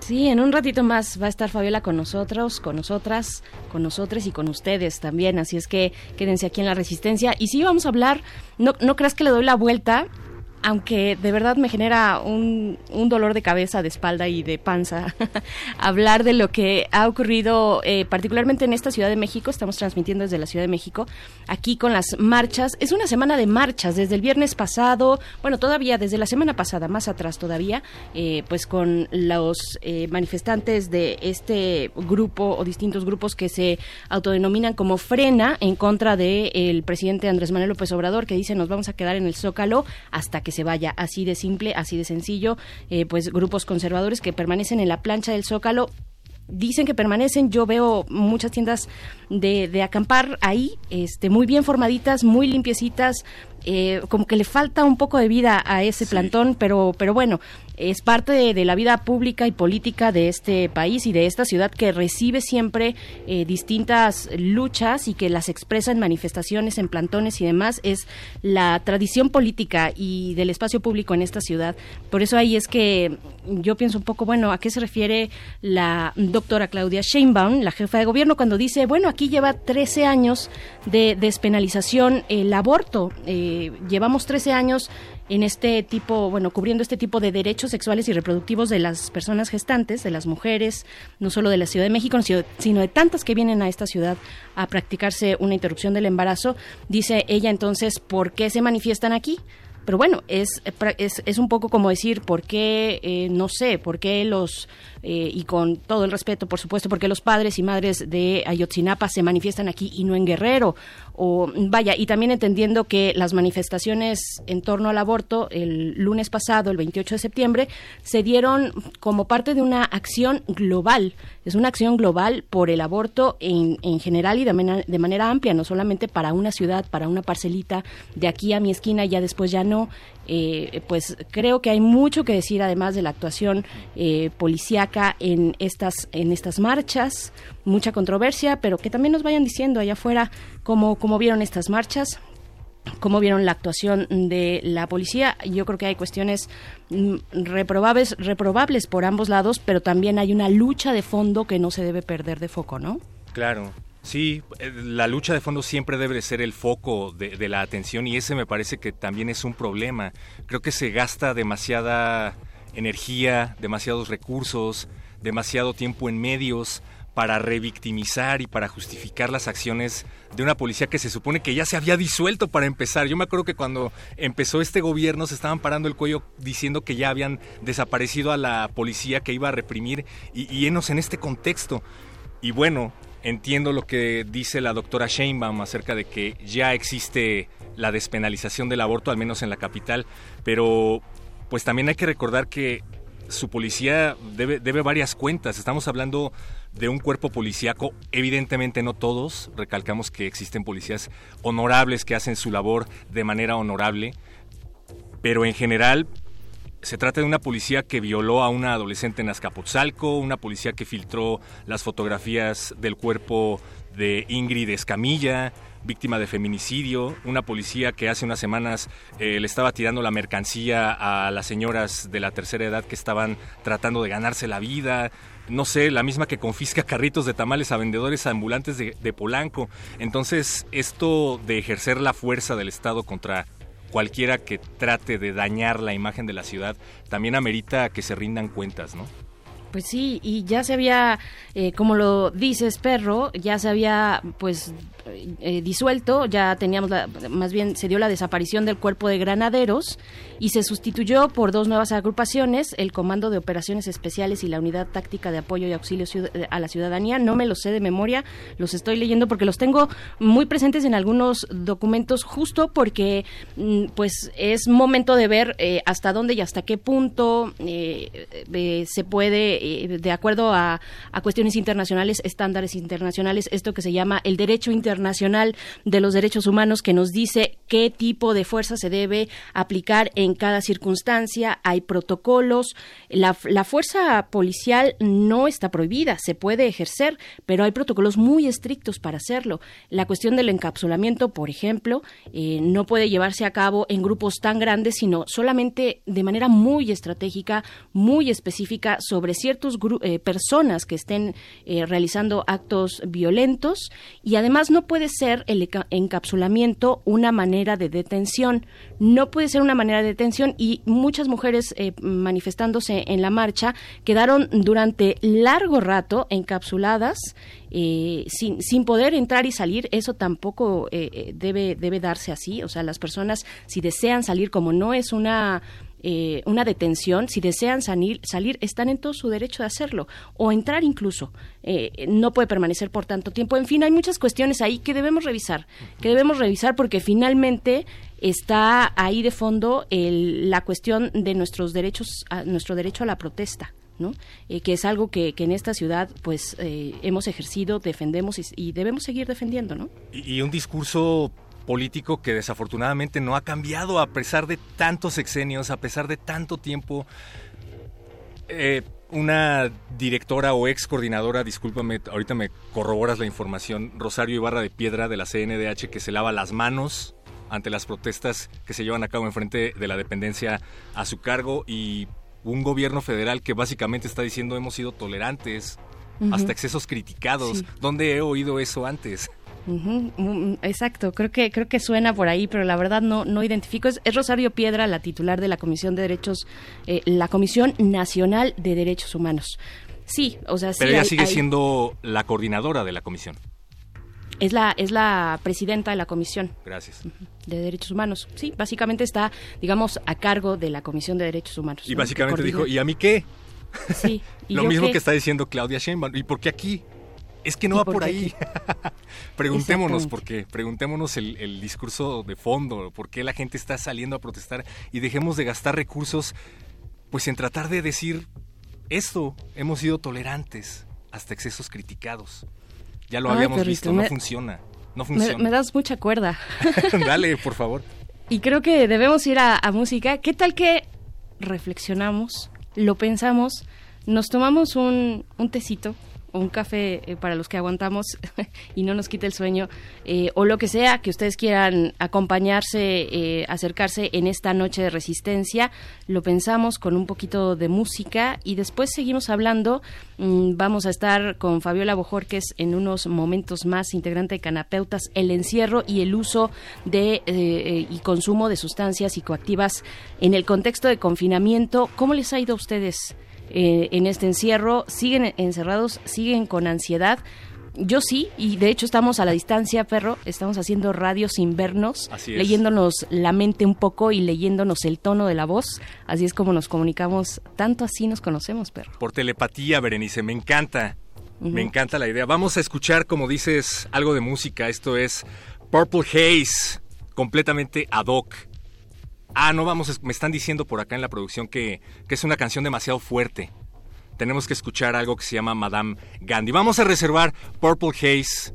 Sí, en un ratito más va a estar Fabiola con nosotros, con nosotras, con nosotros y con ustedes también, así es que quédense aquí en la Resistencia. Y sí, vamos a hablar, no, no creas que le doy la vuelta, aunque de verdad me genera un, dolor de cabeza, de espalda y de panza, hablar de lo que ha ocurrido eh, particularmente en esta Ciudad de México, estamos transmitiendo desde la Ciudad de México, aquí con las marchas, es una semana de marchas, desde el viernes pasado, bueno, todavía desde la semana pasada, más atrás todavía, eh, pues con los eh, manifestantes de este grupo o distintos grupos que se autodenominan como Frena en contra del de presidente Andrés Manuel López Obrador, que dice nos vamos a quedar en el Zócalo hasta que se vaya. Así de simple, así de sencillo, eh, pues grupos conservadores que permanecen en la plancha del Zócalo. Dicen que permanecen. Yo veo muchas tiendas de, de, acampar ahí, este, muy bien formaditas, muy limpiecitas, eh, como que le falta un poco de vida a ese plantón, pero, pero bueno, es parte de, la vida pública y política de este país y de esta ciudad que recibe siempre eh, distintas luchas y que las expresa en manifestaciones, en plantones y demás. Es la tradición política y del espacio público en esta ciudad. Por eso ahí es que yo pienso un poco, bueno, ¿a qué se refiere la doctora Claudia Sheinbaum, la jefa de gobierno, cuando dice, bueno, aquí lleva 13 años de despenalización el aborto? Eh, llevamos 13 años en este tipo, bueno, cubriendo este tipo de derechos sexuales y reproductivos de las personas gestantes, de las mujeres, no solo de la Ciudad de México, sino de tantas que vienen a esta ciudad a practicarse una interrupción del embarazo. Dice ella entonces, ¿por qué se manifiestan aquí? Pero bueno, es, es, es un poco como decir, ¿por qué, eh, no sé, por qué los eh, y con todo el respeto, por supuesto, porque los padres y madres de Ayotzinapa se manifiestan aquí y no en Guerrero. O vaya, y también entendiendo que las manifestaciones en torno al aborto el lunes pasado, el 28 de septiembre, se dieron como parte de una acción global. Es una acción global por el aborto en, en general y de, de manera amplia, no solamente para una ciudad, para una parcelita de aquí a mi esquina y ya después ya no. Eh, pues creo que hay mucho que decir además de la actuación eh, policíaca en estas en estas marchas mucha controversia pero que también nos vayan diciendo allá afuera cómo, cómo vieron estas marchas cómo vieron la actuación de la policía. Yo creo que hay cuestiones mm, reprobables, reprobables por ambos lados, pero también hay una lucha de fondo que no se debe perder de foco, ¿no? Claro. Sí, eh, la lucha de fondo siempre debe ser el foco de, la atención y ese me parece que también es un problema. Creo que se gasta demasiada energía, demasiados recursos, demasiado tiempo en medios para revictimizar y para justificar las acciones de una policía que se supone que ya se había disuelto para empezar. Yo me acuerdo que cuando empezó este gobierno se estaban parando el cuello diciendo que ya habían desaparecido a la policía que iba a reprimir y, enos en este contexto. Y bueno, entiendo lo que dice la doctora Sheinbaum acerca de que ya existe la despenalización del aborto, al menos en la capital, pero pues también hay que recordar que su policía debe varias cuentas. Estamos hablando de un cuerpo policíaco, evidentemente no todos, recalcamos que existen policías honorables que hacen su labor de manera honorable, pero en general se trata de una policía que violó a una adolescente en Azcapotzalco, una policía que filtró las fotografías del cuerpo de Ingrid Escamilla, víctima de feminicidio, una policía que hace unas semanas eh, le estaba tirando la mercancía a las señoras de la tercera edad que estaban tratando de ganarse la vida, no sé, la misma que confisca carritos de tamales a vendedores ambulantes de, Polanco. Entonces, esto de ejercer la fuerza del Estado contra cualquiera que trate de dañar la imagen de la ciudad también amerita que se rindan cuentas, ¿no? Pues sí, y ya se había, eh, como lo dices, perro, ya se había, pues, eh, disuelto, ya teníamos, más bien se dio la desaparición del cuerpo de granaderos y se sustituyó por dos nuevas agrupaciones, el Comando de Operaciones Especiales y la Unidad Táctica de Apoyo y Auxilio a la Ciudadanía. No me los sé de memoria, los estoy leyendo porque los tengo muy presentes en algunos documentos justo porque mm, pues es momento de ver eh, hasta dónde y hasta qué punto eh, se puede, de acuerdo a, a cuestiones internacionales, estándares internacionales, esto que se llama el derecho Internacional de los Derechos Humanos que nos dice qué tipo de fuerza se debe aplicar en cada circunstancia. Hay protocolos. La, fuerza policial no está prohibida, se puede ejercer, pero hay protocolos muy estrictos para hacerlo. La cuestión del encapsulamiento, por ejemplo, eh, no puede llevarse a cabo en grupos tan grandes, sino solamente de manera muy estratégica, muy específica sobre ciertas eh, personas que estén eh, realizando actos violentos y además no puede ser el encapsulamiento una manera de detención. No puede ser una manera de y muchas mujeres eh, manifestándose en la marcha quedaron durante largo rato encapsuladas eh, sin, sin poder entrar y salir, eso tampoco eh, debe, debe darse así. O sea, las personas, si desean salir, como no es una eh, una detención, si desean salir, salir, están en todo su derecho de hacerlo, o entrar incluso. Eh, no puede permanecer por tanto tiempo. En fin, hay muchas cuestiones ahí que debemos revisar, que debemos revisar porque finalmente está ahí de fondo la cuestión de nuestros derechos, nuestro derecho a la protesta. ¿no? Eh, que es algo que, en esta ciudad pues hemos ejercido, defendemos y, debemos seguir defendiendo, ¿no? Y, y un discurso político que desafortunadamente no ha cambiado a pesar de tantos sexenios, a pesar de tanto tiempo. Eh, una directora o ex coordinadora, discúlpame, ahorita me corroboras la información, Rosario Ibarra de Piedra de la CNDH que se lava las manos ante las protestas que se llevan a cabo en frente de la dependencia a su cargo y un gobierno federal que básicamente está diciendo hemos sido tolerantes, hasta excesos criticados. ¿Dónde he oído eso antes? Exacto, creo que creo que suena por ahí, pero la verdad no no identifico. Es, Rosario Piedra, la titular de la Comisión de Derechos, eh, la Comisión Nacional de Derechos Humanos. Sí, o sea, pero ella sigue siendo la coordinadora de la comisión. Es la, es la presidenta de la Comisión. Gracias. De Derechos Humanos. Sí, básicamente está, digamos, a cargo de la Comisión de Derechos Humanos. Y básicamente dijo, ¿y a mí qué? Sí. Lo mismo que está diciendo Claudia Sheinbaum. ¿Y por qué aquí? Es que no va por, ahí. preguntémonos por qué, preguntémonos el, discurso de fondo, por qué la gente está saliendo a protestar y dejemos de gastar recursos pues en tratar de decir esto, hemos sido tolerantes hasta excesos criticados. Ya lo habíamos visto, no funciona. No funciona. Me, das mucha cuerda. Dale, por favor. Y creo que debemos ir a, a música. ¿Qué tal que reflexionamos, lo pensamos, nos tomamos un, un tecito un café eh, para los que aguantamos y no nos quite el sueño, eh, o lo que sea que ustedes quieran acompañarse, eh, acercarse en esta noche de resistencia, lo pensamos con un poquito de música y después seguimos hablando. Mm, vamos a estar con Fabiola Bojorques en unos momentos más, integrante de Canapeutas, el encierro y el uso de y consumo de sustancias psicoactivas en el contexto de confinamiento. ¿Cómo les ha ido a ustedes? Eh, en este encierro, siguen encerrados, siguen con ansiedad. Yo sí, y de hecho estamos a la distancia, perro, estamos haciendo radio sin vernos, leyéndonos la mente un poco y leyéndonos el tono de la voz, así es como nos comunicamos, tanto así nos conocemos, perro. Por telepatía, Berenice, me encanta, me encanta la idea. Vamos a escuchar, como dices, algo de música, esto es Purple Haze, completamente ad hoc Ah, no vamos, me están diciendo por acá en la producción que, que es una canción demasiado fuerte. Tenemos que escuchar algo que se llama Madame Gandhi. Vamos a reservar Purple Haze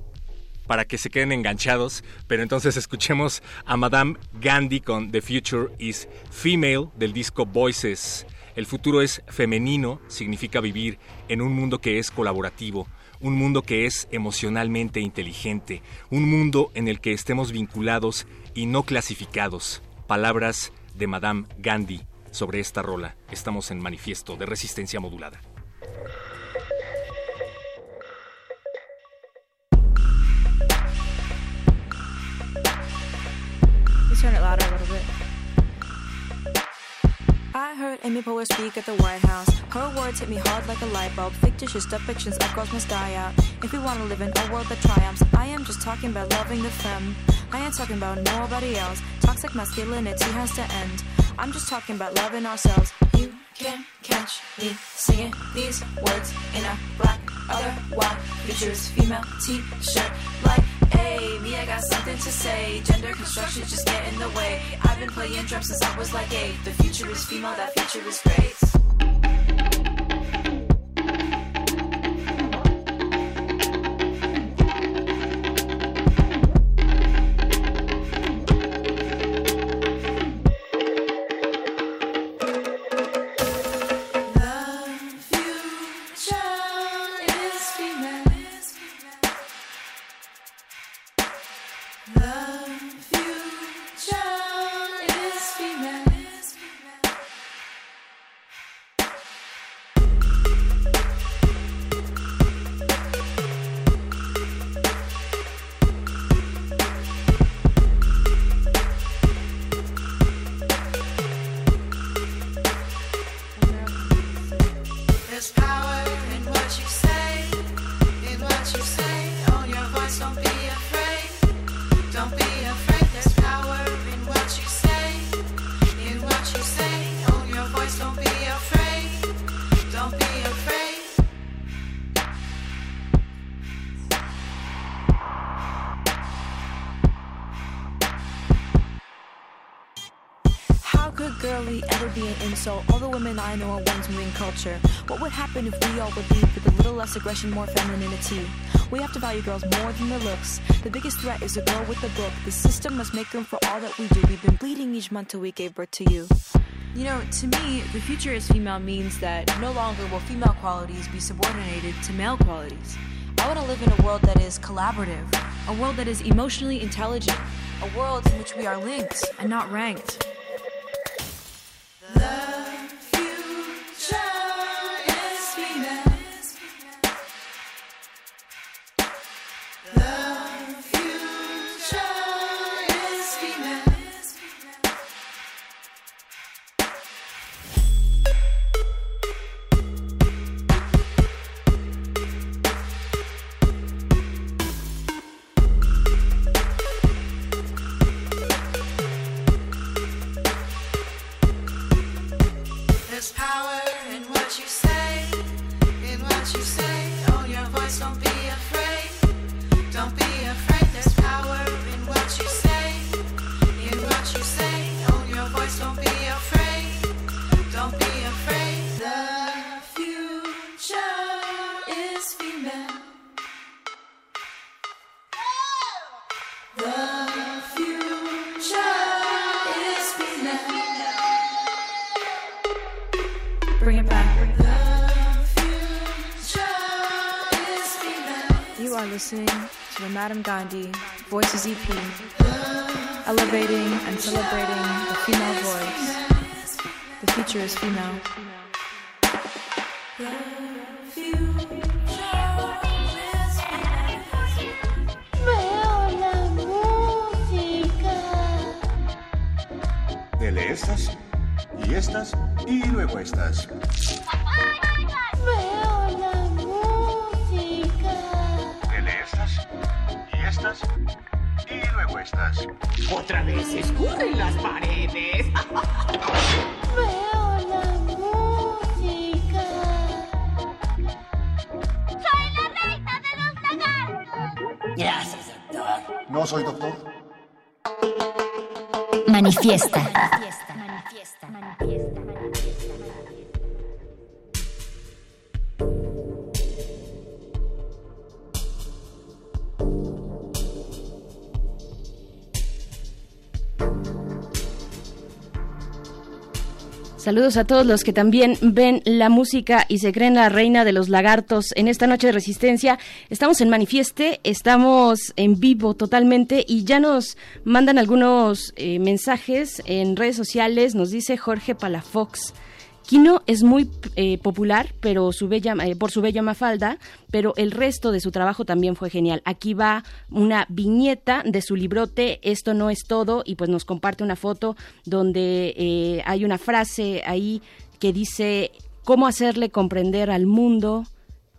para que se queden enganchados, pero entonces escuchemos a Madame Gandhi con The Future is Female del disco Voices. El futuro es femenino, significa vivir en un mundo que es colaborativo, un mundo que es emocionalmente inteligente, un mundo en el que estemos vinculados y no clasificados palabras de Madame Gandhi sobre esta rola. Estamos en manifiesto de resistencia modulada. I heard Amy Poehler speak at the White House. Her words hit me hard like a light bulb. Fictitious depictions of girls must die out. If we want to live in a world that triumphs, I am just talking about loving the femme. I ain't talking about nobody else. Toxic masculinity has to end. I'm just talking about loving ourselves. You can't catch me singing these words in a black other white future's female t-shirt like hey me I got something to say gender construction just get in the way I've been playing drums since I was like eight the future is female that future is great aggression, more femininity? We have to value girls more than their looks. The biggest threat is a girl with a book. The system must make room for all that we do. We've been bleeding each month till we gave birth to you. You know, to me, the future is female means that no longer will female qualities be subordinated to male qualities. I want to live in a world that is collaborative, a world that is emotionally intelligent, a world in which we are linked and not ranked. Gandhi Voices EP, elevating and celebrating the female voice. The future is female. Estas y estas y luego estas. Otra vez escurren las paredes. Veo la música. Soy la reina de los lagartos. Gracias, doctor. No soy doctor. Manifiesta. Saludos a todos los que también ven la música y se creen la reina de los lagartos en esta noche de resistencia. Estamos en Manifieste, estamos en vivo totalmente y ya nos mandan algunos eh, mensajes en redes sociales. Nos dice Jorge Palafox. Quino es muy eh, popular pero su bella, eh, por su bella mafalda, pero el resto de su trabajo también fue genial. Aquí va una viñeta de su librote, Esto no es todo, y pues nos comparte una foto donde eh, hay una frase ahí que dice, ¿cómo hacerle comprender al mundo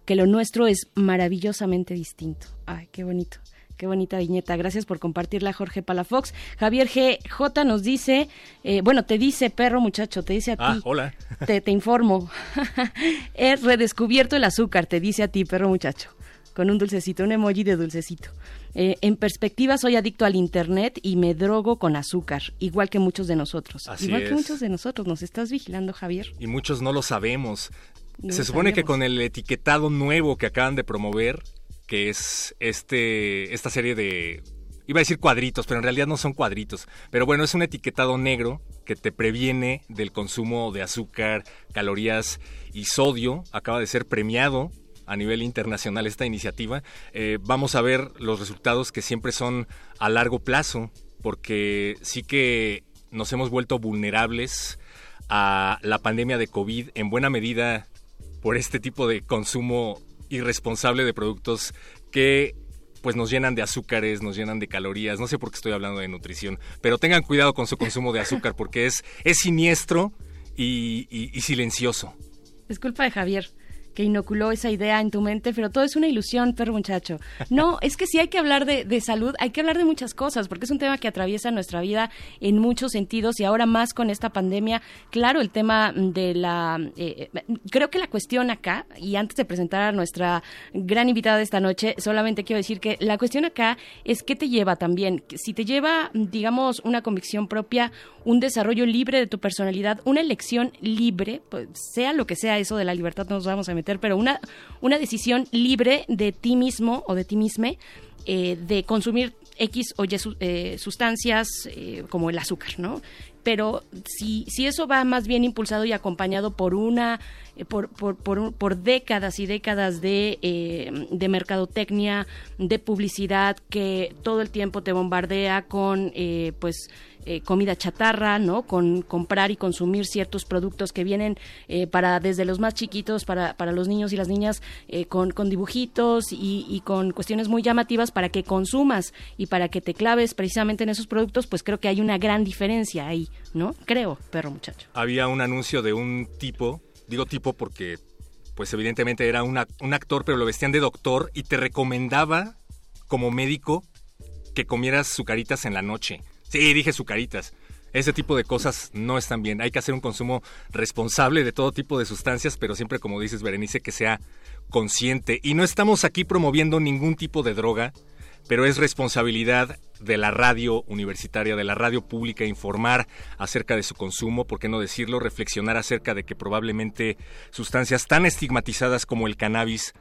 que lo nuestro es maravillosamente distinto? Ay, qué bonito. Qué bonita viñeta. Gracias por compartirla, Jorge Palafox. Javier G. J. nos dice, eh, bueno, te dice, perro muchacho, te dice a Ah, ti. hola. Te, te informo. He redescubierto el azúcar, te dice a ti, perro muchacho. Con un dulcecito, un emoji de dulcecito. Eh, en perspectiva, soy adicto al internet y me drogo con azúcar, igual que muchos de nosotros. Así igual que muchos de nosotros. ¿Nos estás vigilando, Javier? Y muchos no lo sabemos. No Se lo supone que con el etiquetado nuevo que acaban de promover, que es este esta serie de iba a decir cuadritos, pero en realidad no son cuadritos. Pero bueno, es un etiquetado negro que te previene del consumo de azúcar, calorías y sodio. Acaba de ser premiado a nivel internacional esta iniciativa. Eh, vamos a ver los resultados que siempre son a largo plazo, porque sí que nos hemos vuelto vulnerables a la pandemia de COVID en buena medida por este tipo de consumo irresponsable de productos que pues nos llenan de azúcares, nos llenan de calorías, no sé por qué estoy hablando de nutrición, pero tengan cuidado con su consumo de azúcar porque es, es siniestro y, y- y silencioso. Es culpa de Javier. Que inoculó esa idea en tu mente, pero todo es una ilusión, perro muchacho. No, es que sí hay que hablar de, de salud, hay que hablar de muchas cosas, porque es un tema que atraviesa nuestra vida en muchos sentidos y ahora más con esta pandemia. Claro, el tema de la... eh, creo que la cuestión acá, y antes de presentar a nuestra gran invitada de esta noche, solamente quiero decir que la cuestión acá es qué te lleva también. Si te lleva, digamos, una convicción propia, un desarrollo libre de tu personalidad, una elección libre, pues, sea lo que sea eso de la libertad, no nos vamos a meter, pero una, una decisión libre de ti mismo o de ti misma eh, de consumir X o Y eh, sustancias eh, como el azúcar, ¿no? Pero si, si eso va más bien impulsado y acompañado por una, eh, por, por, por, por décadas y décadas de, eh, de mercadotecnia, de publicidad que todo el tiempo te bombardea con, eh, pues, eh, comida chatarra, ¿no? Con comprar y consumir ciertos productos que vienen eh, para desde los más chiquitos para, para los niños y las niñas con, con dibujitos y con cuestiones muy llamativas para que consumas y para que te claves precisamente en esos productos, pues creo que hay una gran diferencia ahí, ¿no? Creo, perro muchacho. Había un anuncio de un tipo, digo tipo porque pues evidentemente era un actor, pero lo vestían de doctor y te recomendaba como médico que comieras sucaritas en la noche. Sí, dije sucaritas. Ese tipo de cosas no están bien. Hay que hacer un consumo responsable de todo tipo de sustancias, pero siempre, como dices, Berenice, que sea consciente. Y no estamos aquí promoviendo ningún tipo de droga, pero es responsabilidad de la radio universitaria, de la radio pública, informar acerca de su consumo, por qué no decirlo, reflexionar acerca de que probablemente sustancias tan estigmatizadas como el cannabis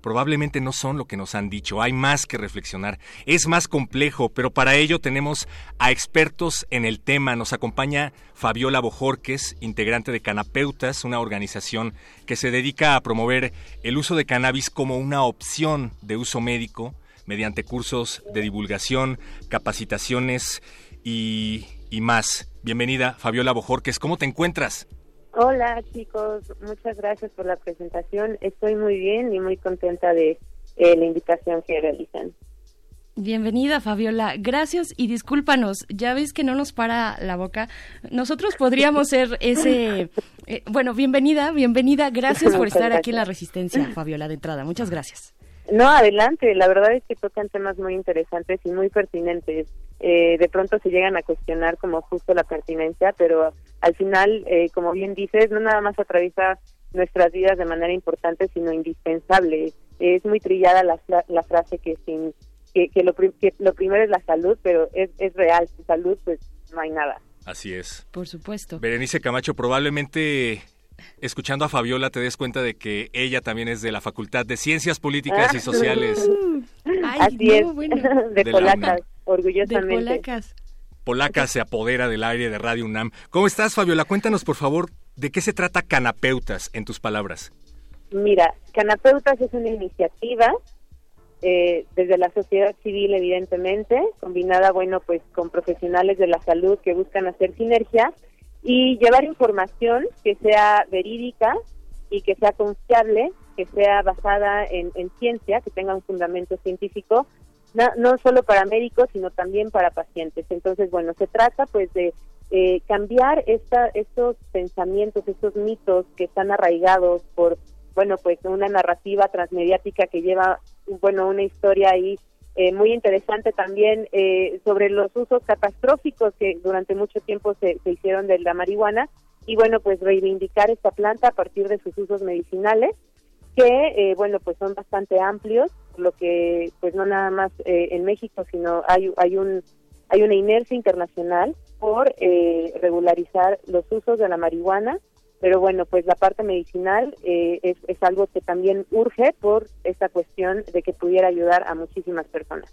probablemente no son lo que nos han dicho. Hay más que reflexionar. Es más complejo, pero para ello tenemos a expertos en el tema. Nos acompaña Fabiola Bojorques, integrante de Canapeutas, una organización que se dedica a promover el uso de cannabis como una opción de uso médico mediante cursos de divulgación, capacitaciones y, y más. Bienvenida, Fabiola Bojorques. ¿Cómo te encuentras? Hola chicos, muchas gracias por la presentación. Estoy muy bien y muy contenta de eh, la invitación que realizan. Bienvenida, Fabiola. Gracias y discúlpanos. Ya ves que no nos para la boca. Nosotros podríamos ser ese. eh, bueno, bienvenida, bienvenida. Gracias por estar aquí en la. Resistencia, Fabiola, de entrada. Muchas gracias. No, adelante. La verdad es que tocan temas muy interesantes y muy pertinentes. Eh, de pronto se llegan a cuestionar como justo la pertinencia, pero al final, eh, como bien dices, no nada más atraviesa nuestras vidas de manera importante, sino indispensable. Es muy trillada la, la frase que sin que, que lo, que lo primero es la salud, pero es, es real. Sin salud, pues no hay nada. Así es. Por supuesto. Berenice Camacho, probablemente escuchando a Fabiola te des cuenta de que ella también es de la Facultad de Ciencias Políticas y Sociales. Ay, Así no, es, bueno. de, De la polacas, orgullosamente. De polacas. Polaca se apodera del aire de Radio UNAM. ¿Cómo estás, Fabiola? Cuéntanos, por favor, de qué se trata Canapeutas, en tus palabras. Mira, Canapeutas es una iniciativa eh, desde la sociedad civil, evidentemente, combinada, bueno, pues con profesionales de la salud que buscan hacer sinergia y llevar información que sea verídica y que sea confiable, que sea basada en, en ciencia, que tenga un fundamento científico, no, no solo para médicos, sino también para pacientes. Entonces, bueno, se trata pues de eh, cambiar esta, estos pensamientos, estos mitos que están arraigados por, bueno, pues una narrativa transmediática que lleva, bueno, una historia ahí eh, muy interesante también eh, sobre los usos catastróficos que durante mucho tiempo se, se hicieron de la marihuana y bueno, pues reivindicar esta planta a partir de sus usos medicinales que, eh, bueno, pues son bastante amplios, lo que, pues no nada más eh, en México, sino hay, hay, un, hay una inercia internacional por regularizar los usos de la marihuana, pero bueno, pues la parte medicinal eh, es, es algo que también urge por esta cuestión de que pudiera ayudar a muchísimas personas.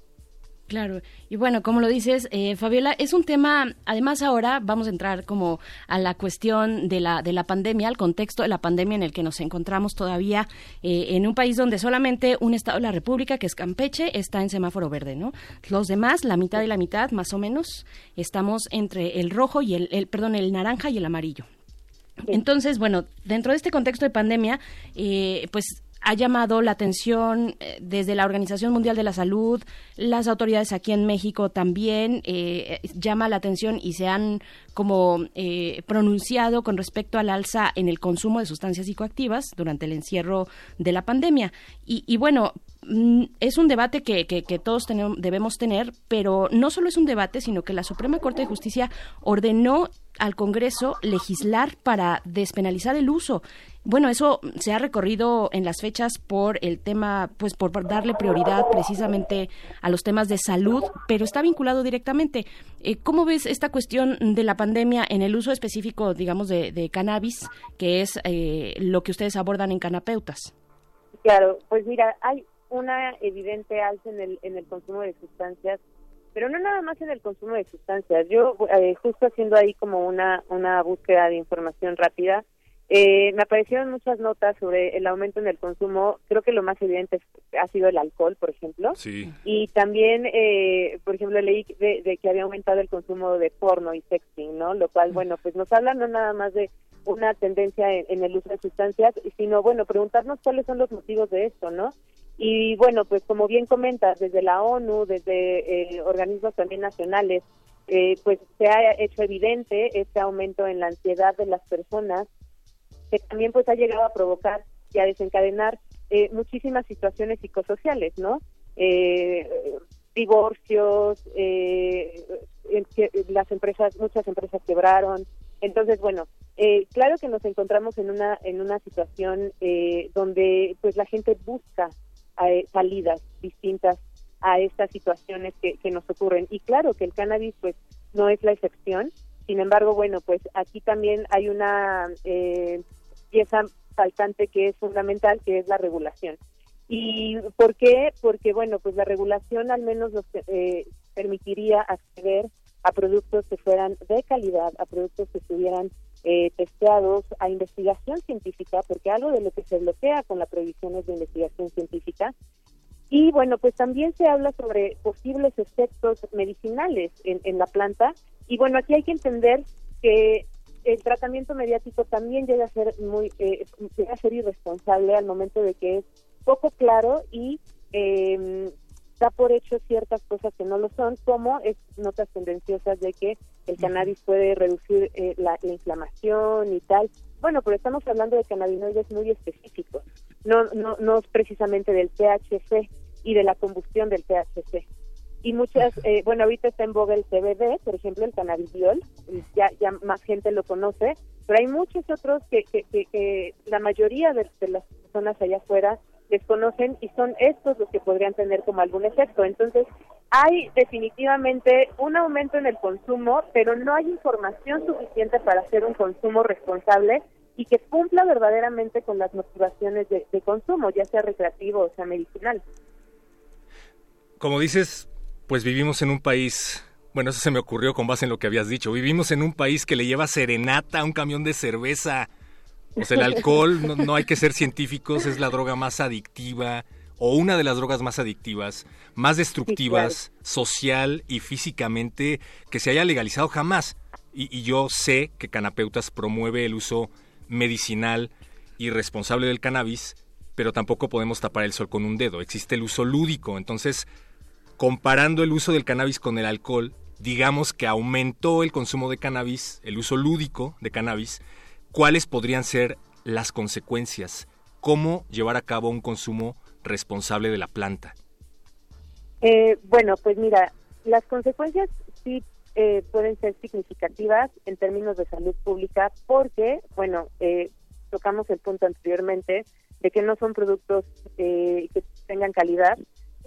Claro, y bueno, como lo dices, eh, Fabiola, es un tema, además ahora vamos a entrar como a la cuestión de la, de la pandemia, al contexto de la pandemia en el que nos encontramos todavía eh, en un país donde solamente un estado de la República, que es Campeche, está en semáforo verde, ¿no? Los demás, la mitad y la mitad, más o menos, estamos entre el rojo y el, el perdón, el naranja y el amarillo. Entonces, bueno, dentro de este contexto de pandemia, eh, pues ha llamado la atención eh, desde la Organización Mundial de la Salud, las autoridades aquí en México también eh, llama la atención y se han como eh, pronunciado con respecto al alza en el consumo de sustancias psicoactivas durante el encierro de la pandemia. Y, y bueno, es un debate que, que, que todos tenemos, debemos tener, pero no solo es un debate, sino que la Suprema Corte de Justicia ordenó al Congreso legislar para despenalizar el uso. Bueno, eso se ha recorrido en las fechas por el tema, pues por darle prioridad precisamente a los temas de salud, pero está vinculado directamente. Eh, ¿Cómo ves esta cuestión de la pandemia en el uso específico, digamos, de, de cannabis, que es eh, lo que ustedes abordan en Canapeutas? Claro, pues mira, hay una evidente alza en el, en el consumo de sustancias pero no nada más en el consumo de sustancias. Yo, eh, justo haciendo ahí como una, una búsqueda de información rápida, eh, me aparecieron muchas notas sobre el aumento en el consumo. Creo que lo más evidente ha sido el alcohol, por ejemplo. Sí. Y también, eh, por ejemplo, leí de, de que había aumentado el consumo de porno y sexting, ¿no? Lo cual, bueno, pues nos habla no nada más de una tendencia en, en el uso de sustancias, sino, bueno, preguntarnos cuáles son los motivos de esto, ¿no? Y bueno, pues como bien comentas, desde la ONU, desde eh, organismos también nacionales, eh, pues se ha hecho evidente este aumento en la ansiedad de las personas, que también pues ha llegado a provocar y a desencadenar eh, muchísimas situaciones psicosociales, ¿no? Eh, divorcios, eh, las empresas, muchas empresas quebraron. Entonces, bueno, eh, claro que nos encontramos en una en una situación eh, donde pues la gente busca eh, salidas distintas a estas situaciones que, que nos ocurren. Y claro que el cannabis pues no es la excepción. Sin embargo, bueno, pues aquí también hay una eh, pieza faltante que es fundamental, que es la regulación. ¿Y por qué? Porque, bueno, pues la regulación al menos nos eh, permitiría acceder a productos que fueran de calidad, a productos que estuvieran eh, testeados, a investigación científica, porque algo de lo que se bloquea con la prohibición es de investigación científica. Y bueno, pues también se habla sobre posibles efectos medicinales en, en la planta. Y bueno, aquí hay que entender que el tratamiento mediático también llega a ser muy eh, llega a ser irresponsable al momento de que es poco claro y eh, da por hecho ciertas cosas que no lo son, como es notas tendenciosas de que el cannabis puede reducir eh, la, la, inflamación y tal. Bueno, pero estamos hablando de cannabinoides muy específicos, no, no, no precisamente del THC y de la combustión del THC. Y muchas, eh, bueno, ahorita está en boga el CBD, por ejemplo, el cannabidiol, ya, ya más gente lo conoce, pero hay muchos otros que, que, que, que la mayoría de, de las personas allá afuera desconocen y son estos los que podrían tener como algún efecto. Entonces, hay definitivamente un aumento en el consumo, pero no hay información suficiente para hacer un consumo responsable y que cumpla verdaderamente con las motivaciones de, consumo, ya sea recreativo o sea medicinal. Como dices, pues vivimos en un país bueno, eso se me ocurrió con base en lo que habías dicho. Vivimos en un país que le lleva serenata a un camión de cerveza. O sea, el alcohol, no, hay que ser científicos, es la droga más adictiva o una de las drogas más adictivas, más destructivas, sí, claro. social y físicamente que se haya legalizado jamás. Y, y, yo sé que Canapeutas promueve el uso medicinal y responsable del cannabis, pero tampoco podemos tapar el sol con un dedo. Existe el uso lúdico. Entonces, comparando el uso del cannabis con el alcohol, digamos que aumentó el consumo de cannabis, el uso lúdico de cannabis, ¿cuáles podrían ser las consecuencias? ¿Cómo llevar a cabo un consumo responsable de la planta? Eh, bueno, pues mira, las consecuencias sí eh, pueden ser significativas en términos de salud pública porque, bueno, eh, tocamos el punto anteriormente de que no son productos que tengan calidad,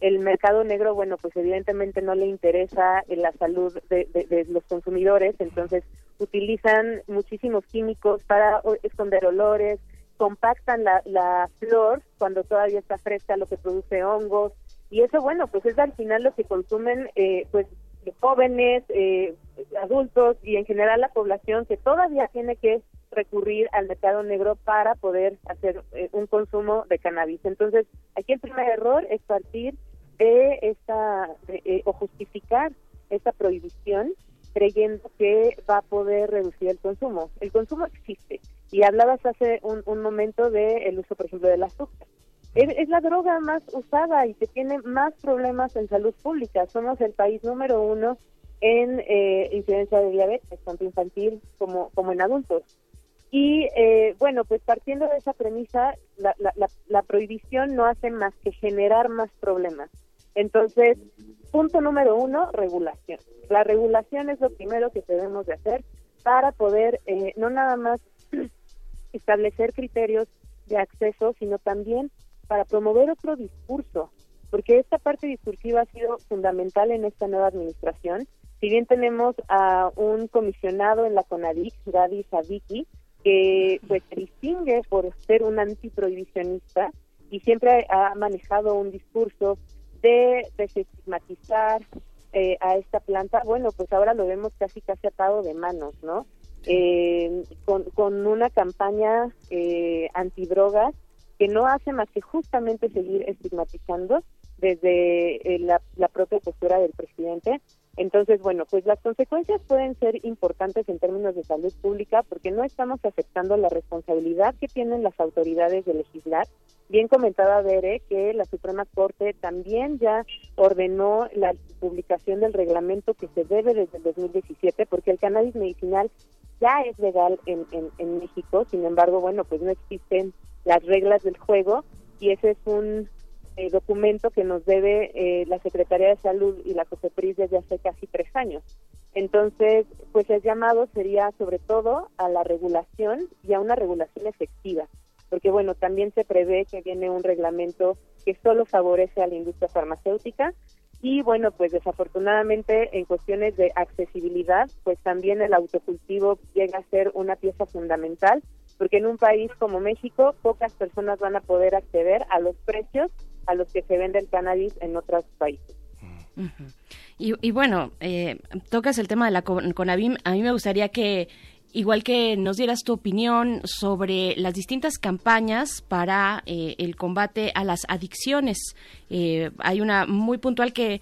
el mercado negro, bueno, pues evidentemente no le interesa la salud de, de, de, los consumidores, entonces utilizan muchísimos químicos para esconder olores, compactan la, la flor cuando todavía está fresca, lo que produce hongos, y eso, bueno, pues es al final lo que consumen, eh, pues jóvenes, eh, adultos y en general la población que todavía tiene que recurrir al mercado negro para poder hacer eh, un consumo de cannabis. Entonces, aquí el primer error es partir de esta eh, o justificar esta prohibición creyendo que va a poder reducir el consumo. El consumo existe y hablabas hace un, momento del el uso, por ejemplo, del azúcar. es, es la droga más usada y que tiene más problemas en salud pública. Somos el país número uno en eh, incidencia de diabetes, tanto infantil como, como en adultos. Y eh, bueno, pues partiendo de esa premisa, la prohibición no hace más que generar más problemas. Entonces, punto número uno, regulación. La regulación es lo primero que debemos de hacer para poder eh, no nada más establecer criterios de acceso, sino también para promover otro discurso, porque esta parte discursiva ha sido fundamental en esta nueva administración. Si bien tenemos a un comisionado en la CONADIC, Gaby Sadiki, que pues se distingue por ser un antiprohibicionista y siempre ha manejado un discurso de desestigmatizar eh, a esta planta, bueno, pues ahora lo vemos casi casi atado de manos, ¿no? Eh, con, con una campaña eh, antidrogas que no hace más que justamente seguir estigmatizando desde eh, la, la propia postura del presidente. Entonces, bueno, pues las consecuencias pueden ser importantes en términos de salud pública porque no estamos aceptando la responsabilidad que tienen las autoridades de legislar. Bien comentaba Bere que la Suprema Corte también ya ordenó la publicación del reglamento que se debe desde el 2017 porque el cannabis medicinal ya es legal en, en, México, sin embargo, bueno, pues no existen las reglas del juego y ese es un eh, documento que nos debe eh, la Secretaría de Salud y la COFEPRIS desde hace casi tres años. Entonces, pues el llamado sería sobre todo a la regulación y a una regulación efectiva, porque bueno, también se prevé que viene un reglamento que solo favorece a la industria farmacéutica y bueno, pues desafortunadamente en cuestiones de accesibilidad, pues también el autocultivo llega a ser una pieza fundamental, porque en un país como México pocas personas van a poder acceder a los precios a los que se vende el cannabis en otros países. y, y, bueno, eh, tocas el tema de la Conavim. A mí me gustaría que igual que nos dieras tu opinión sobre las distintas campañas para eh, el combate a las adicciones. Eh, hay una muy puntual que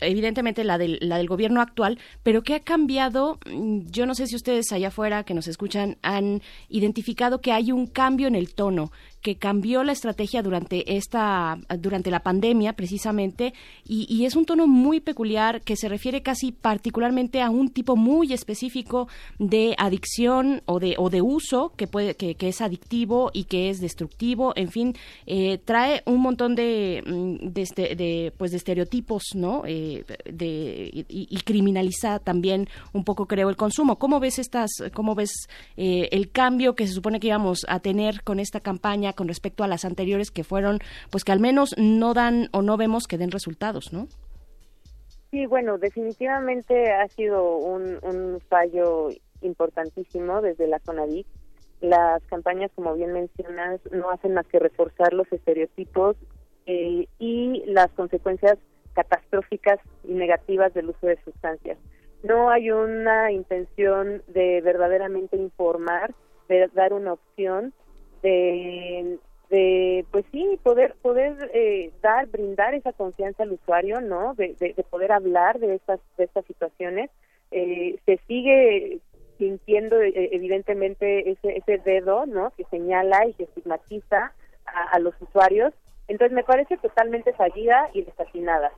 evidentemente la del, la del gobierno actual, pero que ha cambiado, mm, yo no sé si ustedes allá afuera que nos escuchan han identificado que hay un cambio en el tono, que cambió la estrategia durante esta durante la pandemia precisamente y, y, es un tono muy peculiar que se refiere casi particularmente a un tipo muy específico de adicción o de o de uso que puede que, que es adictivo y que es destructivo. En fin eh, trae un montón de, mm, de, este, de, pues de estereotipos no eh, de y, y, criminaliza también un poco creo el consumo. Cómo ves estas cómo ves eh, el cambio que se supone que íbamos a tener con esta campaña con respecto a las anteriores que fueron, pues que al menos no dan o no vemos que den resultados, ¿no? Sí, bueno, definitivamente ha sido un, fallo importantísimo desde la CONADIC. Las campañas, como bien mencionas, no hacen más que reforzar los estereotipos eh, y las consecuencias catastróficas y negativas del uso de sustancias. No hay una intención de verdaderamente informar, de dar una opción, de, de pues sí poder poder eh, dar brindar esa confianza al usuario no de, de, de poder hablar de estas de estas situaciones. Eh, se sigue sintiendo eh, evidentemente ese ese dedo no que señala y que estigmatiza a, a los usuarios. Entonces me parece totalmente fallida y desatinada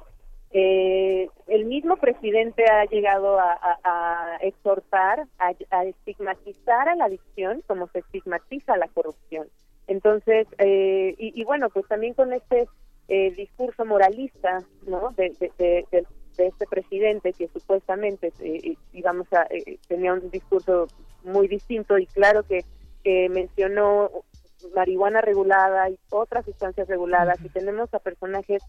eh, el mismo presidente ha llegado a, a, a exhortar, a, a, estigmatizar a la adicción como se estigmatiza a la corrupción. Entonces, eh, y, y, bueno, pues también con este eh, discurso moralista, ¿no? De, de, de, de, este presidente que supuestamente, eh, digamos, a, eh, tenía un discurso muy distinto y claro que, que mencionó marihuana regulada y otras sustancias reguladas y tenemos a personajes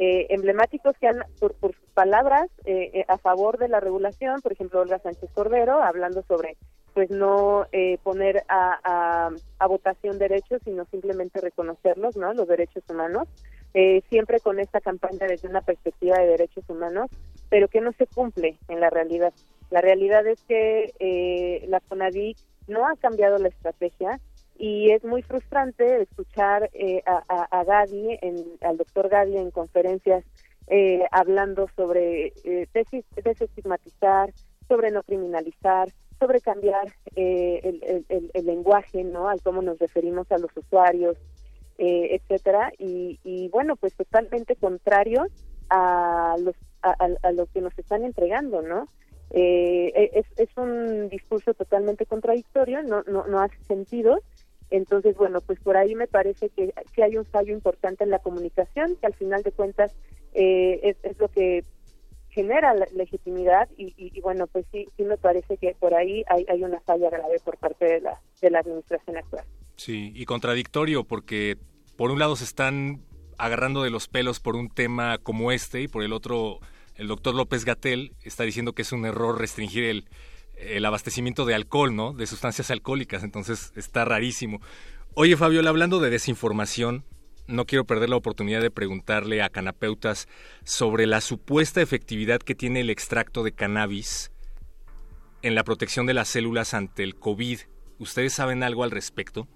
eh, emblemáticos que han, por, sus palabras eh, a favor de la regulación, por ejemplo, Olga Sánchez Cordero, hablando sobre pues no eh, poner a, a, a, votación derechos, sino simplemente reconocerlos, ¿no? Los derechos humanos, eh, siempre con esta campaña desde una perspectiva de derechos humanos, pero que no se cumple en la realidad. La realidad es que eh, la CONADIC no ha cambiado la estrategia, y es muy frustrante escuchar eh, a, a, Gadi, en, al doctor Gadi en conferencias eh, hablando sobre eh, desestigmatizar, sobre no criminalizar, sobre cambiar eh, el, el, el, lenguaje, ¿no? Al cómo nos referimos a los usuarios. eh, etcétera, y, y bueno, pues totalmente contrario a los a, a- lo que nos están entregando, ¿no? Eh, es, es un discurso totalmente contradictorio, no, no, no hace sentido. Entonces, bueno, pues por ahí me parece que sí hay un fallo importante en la comunicación, que al final de cuentas eh, es, lo que genera legitimidad y, bueno, pues sí, sí me parece que por ahí hay, hay una falla grave por parte de la, de la administración actual. Sí, y contradictorio porque por un lado se están agarrando de los pelos por un tema como este y por el otro el doctor López Gatel está diciendo que es un error restringir el, el abastecimiento de alcohol, ¿no? De sustancias alcohólicas, entonces está rarísimo. Oye, Fabiola, hablando de desinformación, no quiero perder la oportunidad de preguntarle a canapeutas sobre la supuesta efectividad que tiene el extracto de cannabis en la protección de las células ante el COVID. ¿Ustedes saben algo al respecto?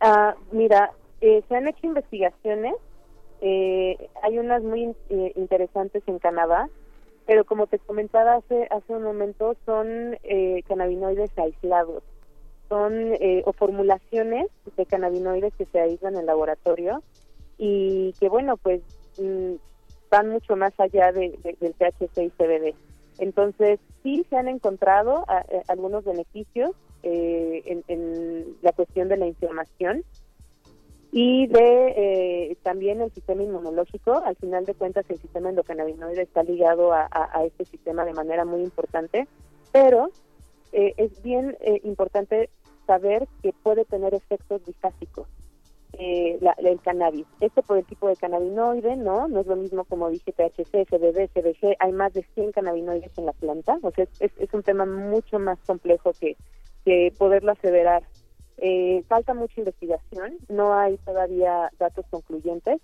Ah, mira, eh, se han hecho investigaciones, eh, hay unas muy eh, interesantes en Canadá, pero como te comentaba hace hace un momento, son eh, cannabinoides aislados, son eh, o formulaciones de cannabinoides que se aíslan en laboratorio y que bueno, pues mm, van mucho más allá de- de- del THC y CBD. Entonces, sí se han encontrado a- a- algunos beneficios eh, en, en la cuestión de la inflamación y de eh, también el sistema inmunológico. Al final de cuentas, el sistema endocannabinoide está ligado a, a- este sistema de manera muy importante, pero eh, es bien eh, importante saber que puede tener efectos disfásicos eh, la- el cannabis. Esto por el tipo de cannabinoide, ¿no? No es lo mismo como dije THC, CBD, CBG. Hay más de 100 cannabinoides en la planta. O sea, es- es un tema mucho más complejo que, que poderlo aseverar. Eh, falta mucha investigación. No hay todavía datos concluyentes.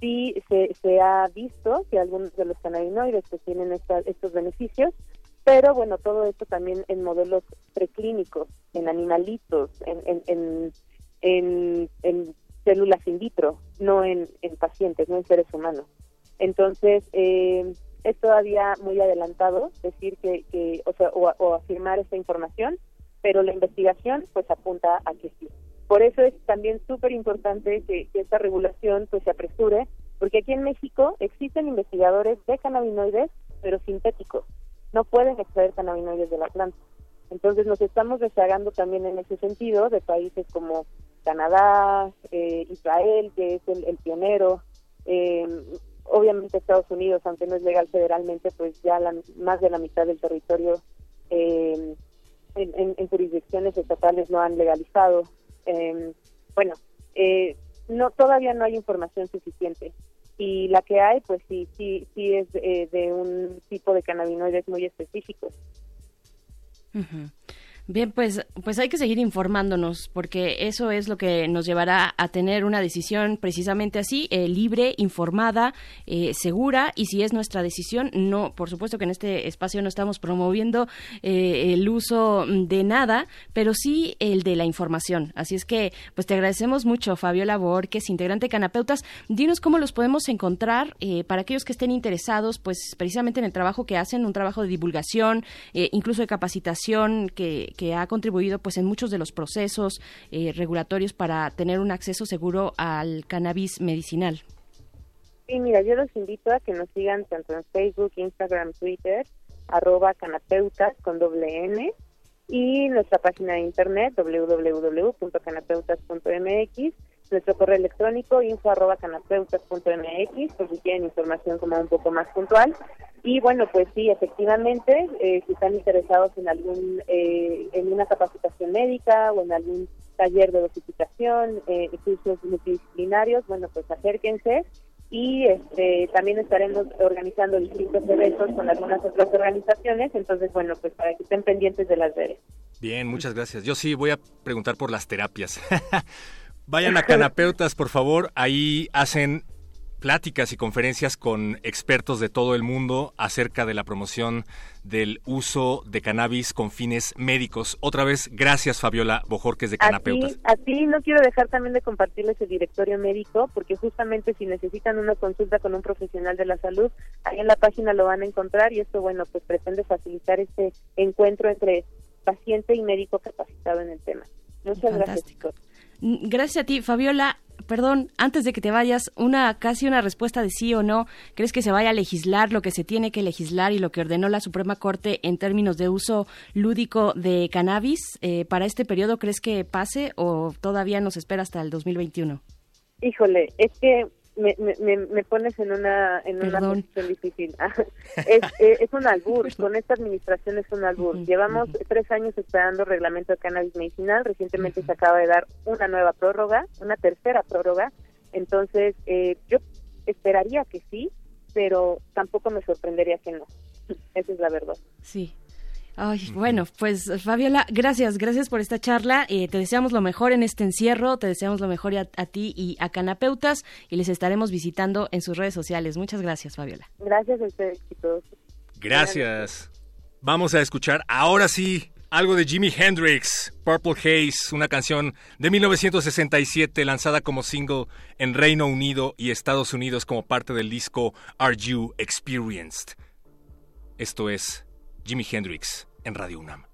Sí se, se ha visto que algunos de los cannabinoides tienen esta- estos beneficios, pero bueno, todo esto también en modelos preclínicos, en animalitos, en, en, en, células in vitro, no en, en pacientes, no en seres humanos. Entonces, eh, es todavía muy adelantado decir que, que o, sea, o afirmar esta información, pero la investigación pues apunta a que sí. Por eso es también súper importante que, esta regulación pues se apresure, porque aquí en México existen investigadores de cannabinoides, pero sintéticos. No pueden extraer cannabinoides de la planta. Entonces nos estamos rezagando también en ese sentido de países como Canadá, eh, Israel, que es el, el pionero, eh, obviamente Estados Unidos, aunque no es legal federalmente, pues ya la- más de la mitad del territorio eh, en, jurisdicciones estatales no han legalizado. Eh, bueno, eh, no todavía no hay información suficiente y la que hay, pues sí, sí, sí es eh, de un tipo de cannabinoides muy específicos. Ujú. Bien, pues, pues hay que seguir informándonos porque eso es lo que nos llevará a tener una decisión precisamente así, eh, libre, informada, eh, segura y si es nuestra decisión, no, por supuesto que en este espacio no estamos promoviendo eh, el uso de nada, pero sí el de la información. Así es que, pues te agradecemos mucho, Fabiola Borges, integrante de Canapeutas. Dinos cómo los podemos encontrar eh, para aquellos que estén interesados, pues precisamente en el trabajo que hacen, un trabajo de divulgación, incluso de capacitación que, que ha contribuido pues en muchos de los procesos eh, regulatorios para tener un acceso seguro al cannabis medicinal. Sí, mira, yo los invito a que nos sigan tanto en Facebook, Instagram, Twitter, arroba canapeutas con doble N y nuestra página de internet www.canapeutas.mx, nuestro correo electrónico info arroba canapeutas.mx por si quieren información como un poco más puntual. Y bueno, pues sí, efectivamente, eh, si están interesados en algún eh, en una capacitación médica o en algún taller de dosificación, eh, cursos multidisciplinarios, bueno, pues acérquense y este, también estaremos organizando distintos eventos con algunas otras organizaciones, entonces bueno, pues para que estén pendientes de las redes. Bien, muchas gracias. Yo sí voy a preguntar por las terapias. Vayan a Canapeutas, por favor. Ahí hacen pláticas y conferencias con expertos de todo el mundo acerca de la promoción del uso de cannabis con fines médicos. Otra vez, gracias Fabiola Bojorques de Canapeutas. a ti no quiero dejar también de compartirles el directorio médico, porque justamente si necesitan una consulta con un profesional de la salud, ahí en la página lo van a encontrar y esto, bueno, pues pretende facilitar este encuentro entre paciente y médico capacitado en el tema. Muchas gracias. Fantástico. Gracias a ti, Fabiola. perdón, antes de que te vayas, una casi una respuesta de sí o no. ¿Crees que se vaya a legislar lo que se tiene que legislar y lo que ordenó la Suprema Corte en términos de uso lúdico de cannabis eh, para este periodo? ¿Crees que pase o todavía nos espera hasta el 2021? Híjole, es que me, me, me pones en una en una posición difícil. es, eh, es un albur, con esta administración es un albur. Llevamos tres años esperando reglamento de cannabis medicinal, recientemente se acaba de dar una nueva prórroga, una tercera prórroga, entonces eh, yo esperaría que sí, pero tampoco me sorprendería que no. Esa es la verdad. Sí. Ay, bueno, pues Fabiola, gracias, gracias por esta charla. Eh, te deseamos lo mejor en este encierro, te deseamos lo mejor a, a ti y a Canapeutas y les estaremos visitando en sus redes sociales. Muchas gracias, Fabiola. Gracias a ustedes, chicos. Gracias. Vamos a escuchar ahora sí algo de Jimi Hendrix, Purple Haze, una canción de 1967 lanzada como single en Reino Unido y Estados Unidos como parte del disco Are You Experienced. Esto es Jimi Hendrix en Radio UNAM.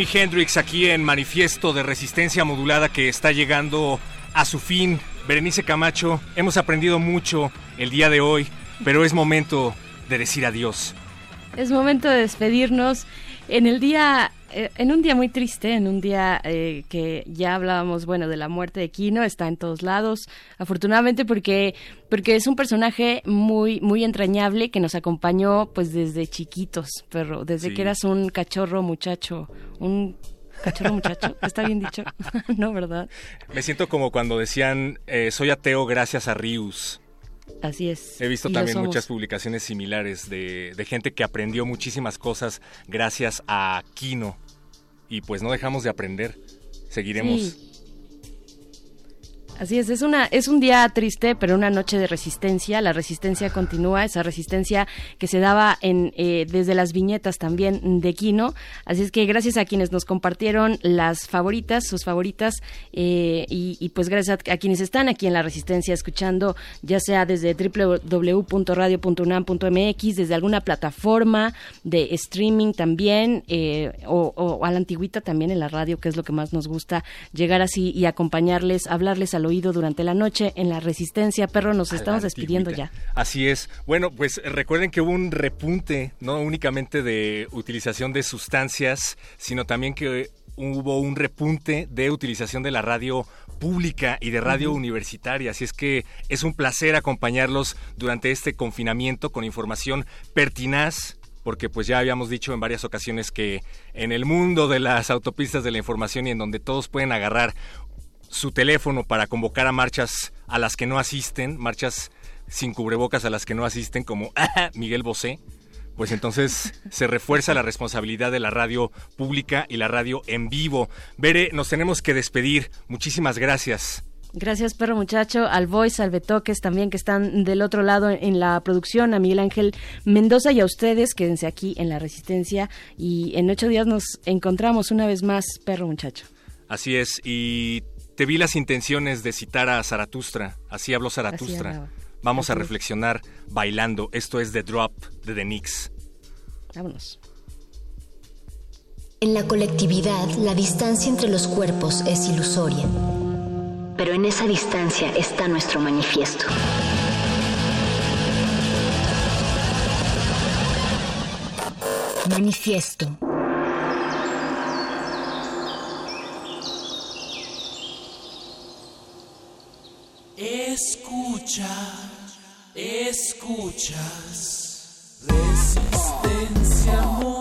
Jimi Hendrix aquí en Manifiesto de Resistencia Modulada que está llegando a su fin. Berenice Camacho, hemos aprendido mucho el día de hoy, pero es momento de decir adiós. Es momento de despedirnos en el día, en un día muy triste, en un día eh, que ya hablábamos, bueno, de la muerte de Kino, está en todos lados, afortunadamente porque porque es un personaje muy muy entrañable que nos acompañó pues desde chiquitos, pero desde Sí. que eras un cachorro muchacho, un cachorro muchacho, está bien dicho, no, ¿verdad? Me siento como cuando decían, eh, soy ateo gracias a Rius. Así es. He visto y también muchas publicaciones similares de, de gente que aprendió muchísimas cosas gracias a Kino. Y pues no dejamos de aprender. Seguiremos. Sí. Así es, es una es un día triste, pero una noche de resistencia. La resistencia continúa, esa resistencia que se daba en eh, desde las viñetas también de Kino. Así es que gracias a quienes nos compartieron las favoritas, sus favoritas, eh, y, pues gracias a, a quienes están aquí en la resistencia escuchando, ya sea desde www.radio.unam.mx, desde alguna plataforma de streaming también, eh, o, o a la antigüita también en la radio, que es lo que más nos gusta, llegar así y acompañarles, hablarles al oído durante la noche en la Resistencia. Perro, nos estamos despidiendo ya. Así es. Bueno, pues recuerden que hubo un repunte, no únicamente de utilización de sustancias, sino también que hubo un repunte de utilización de la radio pública y de radio universitaria. Así es que es un placer acompañarlos durante este confinamiento con información pertinaz porque pues ya habíamos dicho en varias ocasiones que en el mundo de las autopistas de la información y en donde todos pueden agarrar su teléfono para convocar a marchas a las que no asisten, marchas sin cubrebocas a las que no asisten, como Miguel Bosé, pues entonces se refuerza la responsabilidad de la radio pública y la radio en vivo. Bere, nos tenemos que despedir. Muchísimas gracias. Gracias, perro muchacho, al Voice, al Betoques también que están del otro lado en la producción, a Miguel Ángel Mendoza y a ustedes, quédense aquí en la Resistencia y en ocho días nos encontramos una vez más, perro muchacho. Así es, y te vi las intenciones de citar a Zaratustra, así habló Zaratustra. Vamos a es. reflexionar bailando. Esto es The Drop de The Knicks. Vámonos. En la colectividad, la distancia entre los cuerpos es ilusoria. Pero en esa distancia está nuestro manifiesto. Manifiesto. Escucha, escuchas. Resistencia, amor.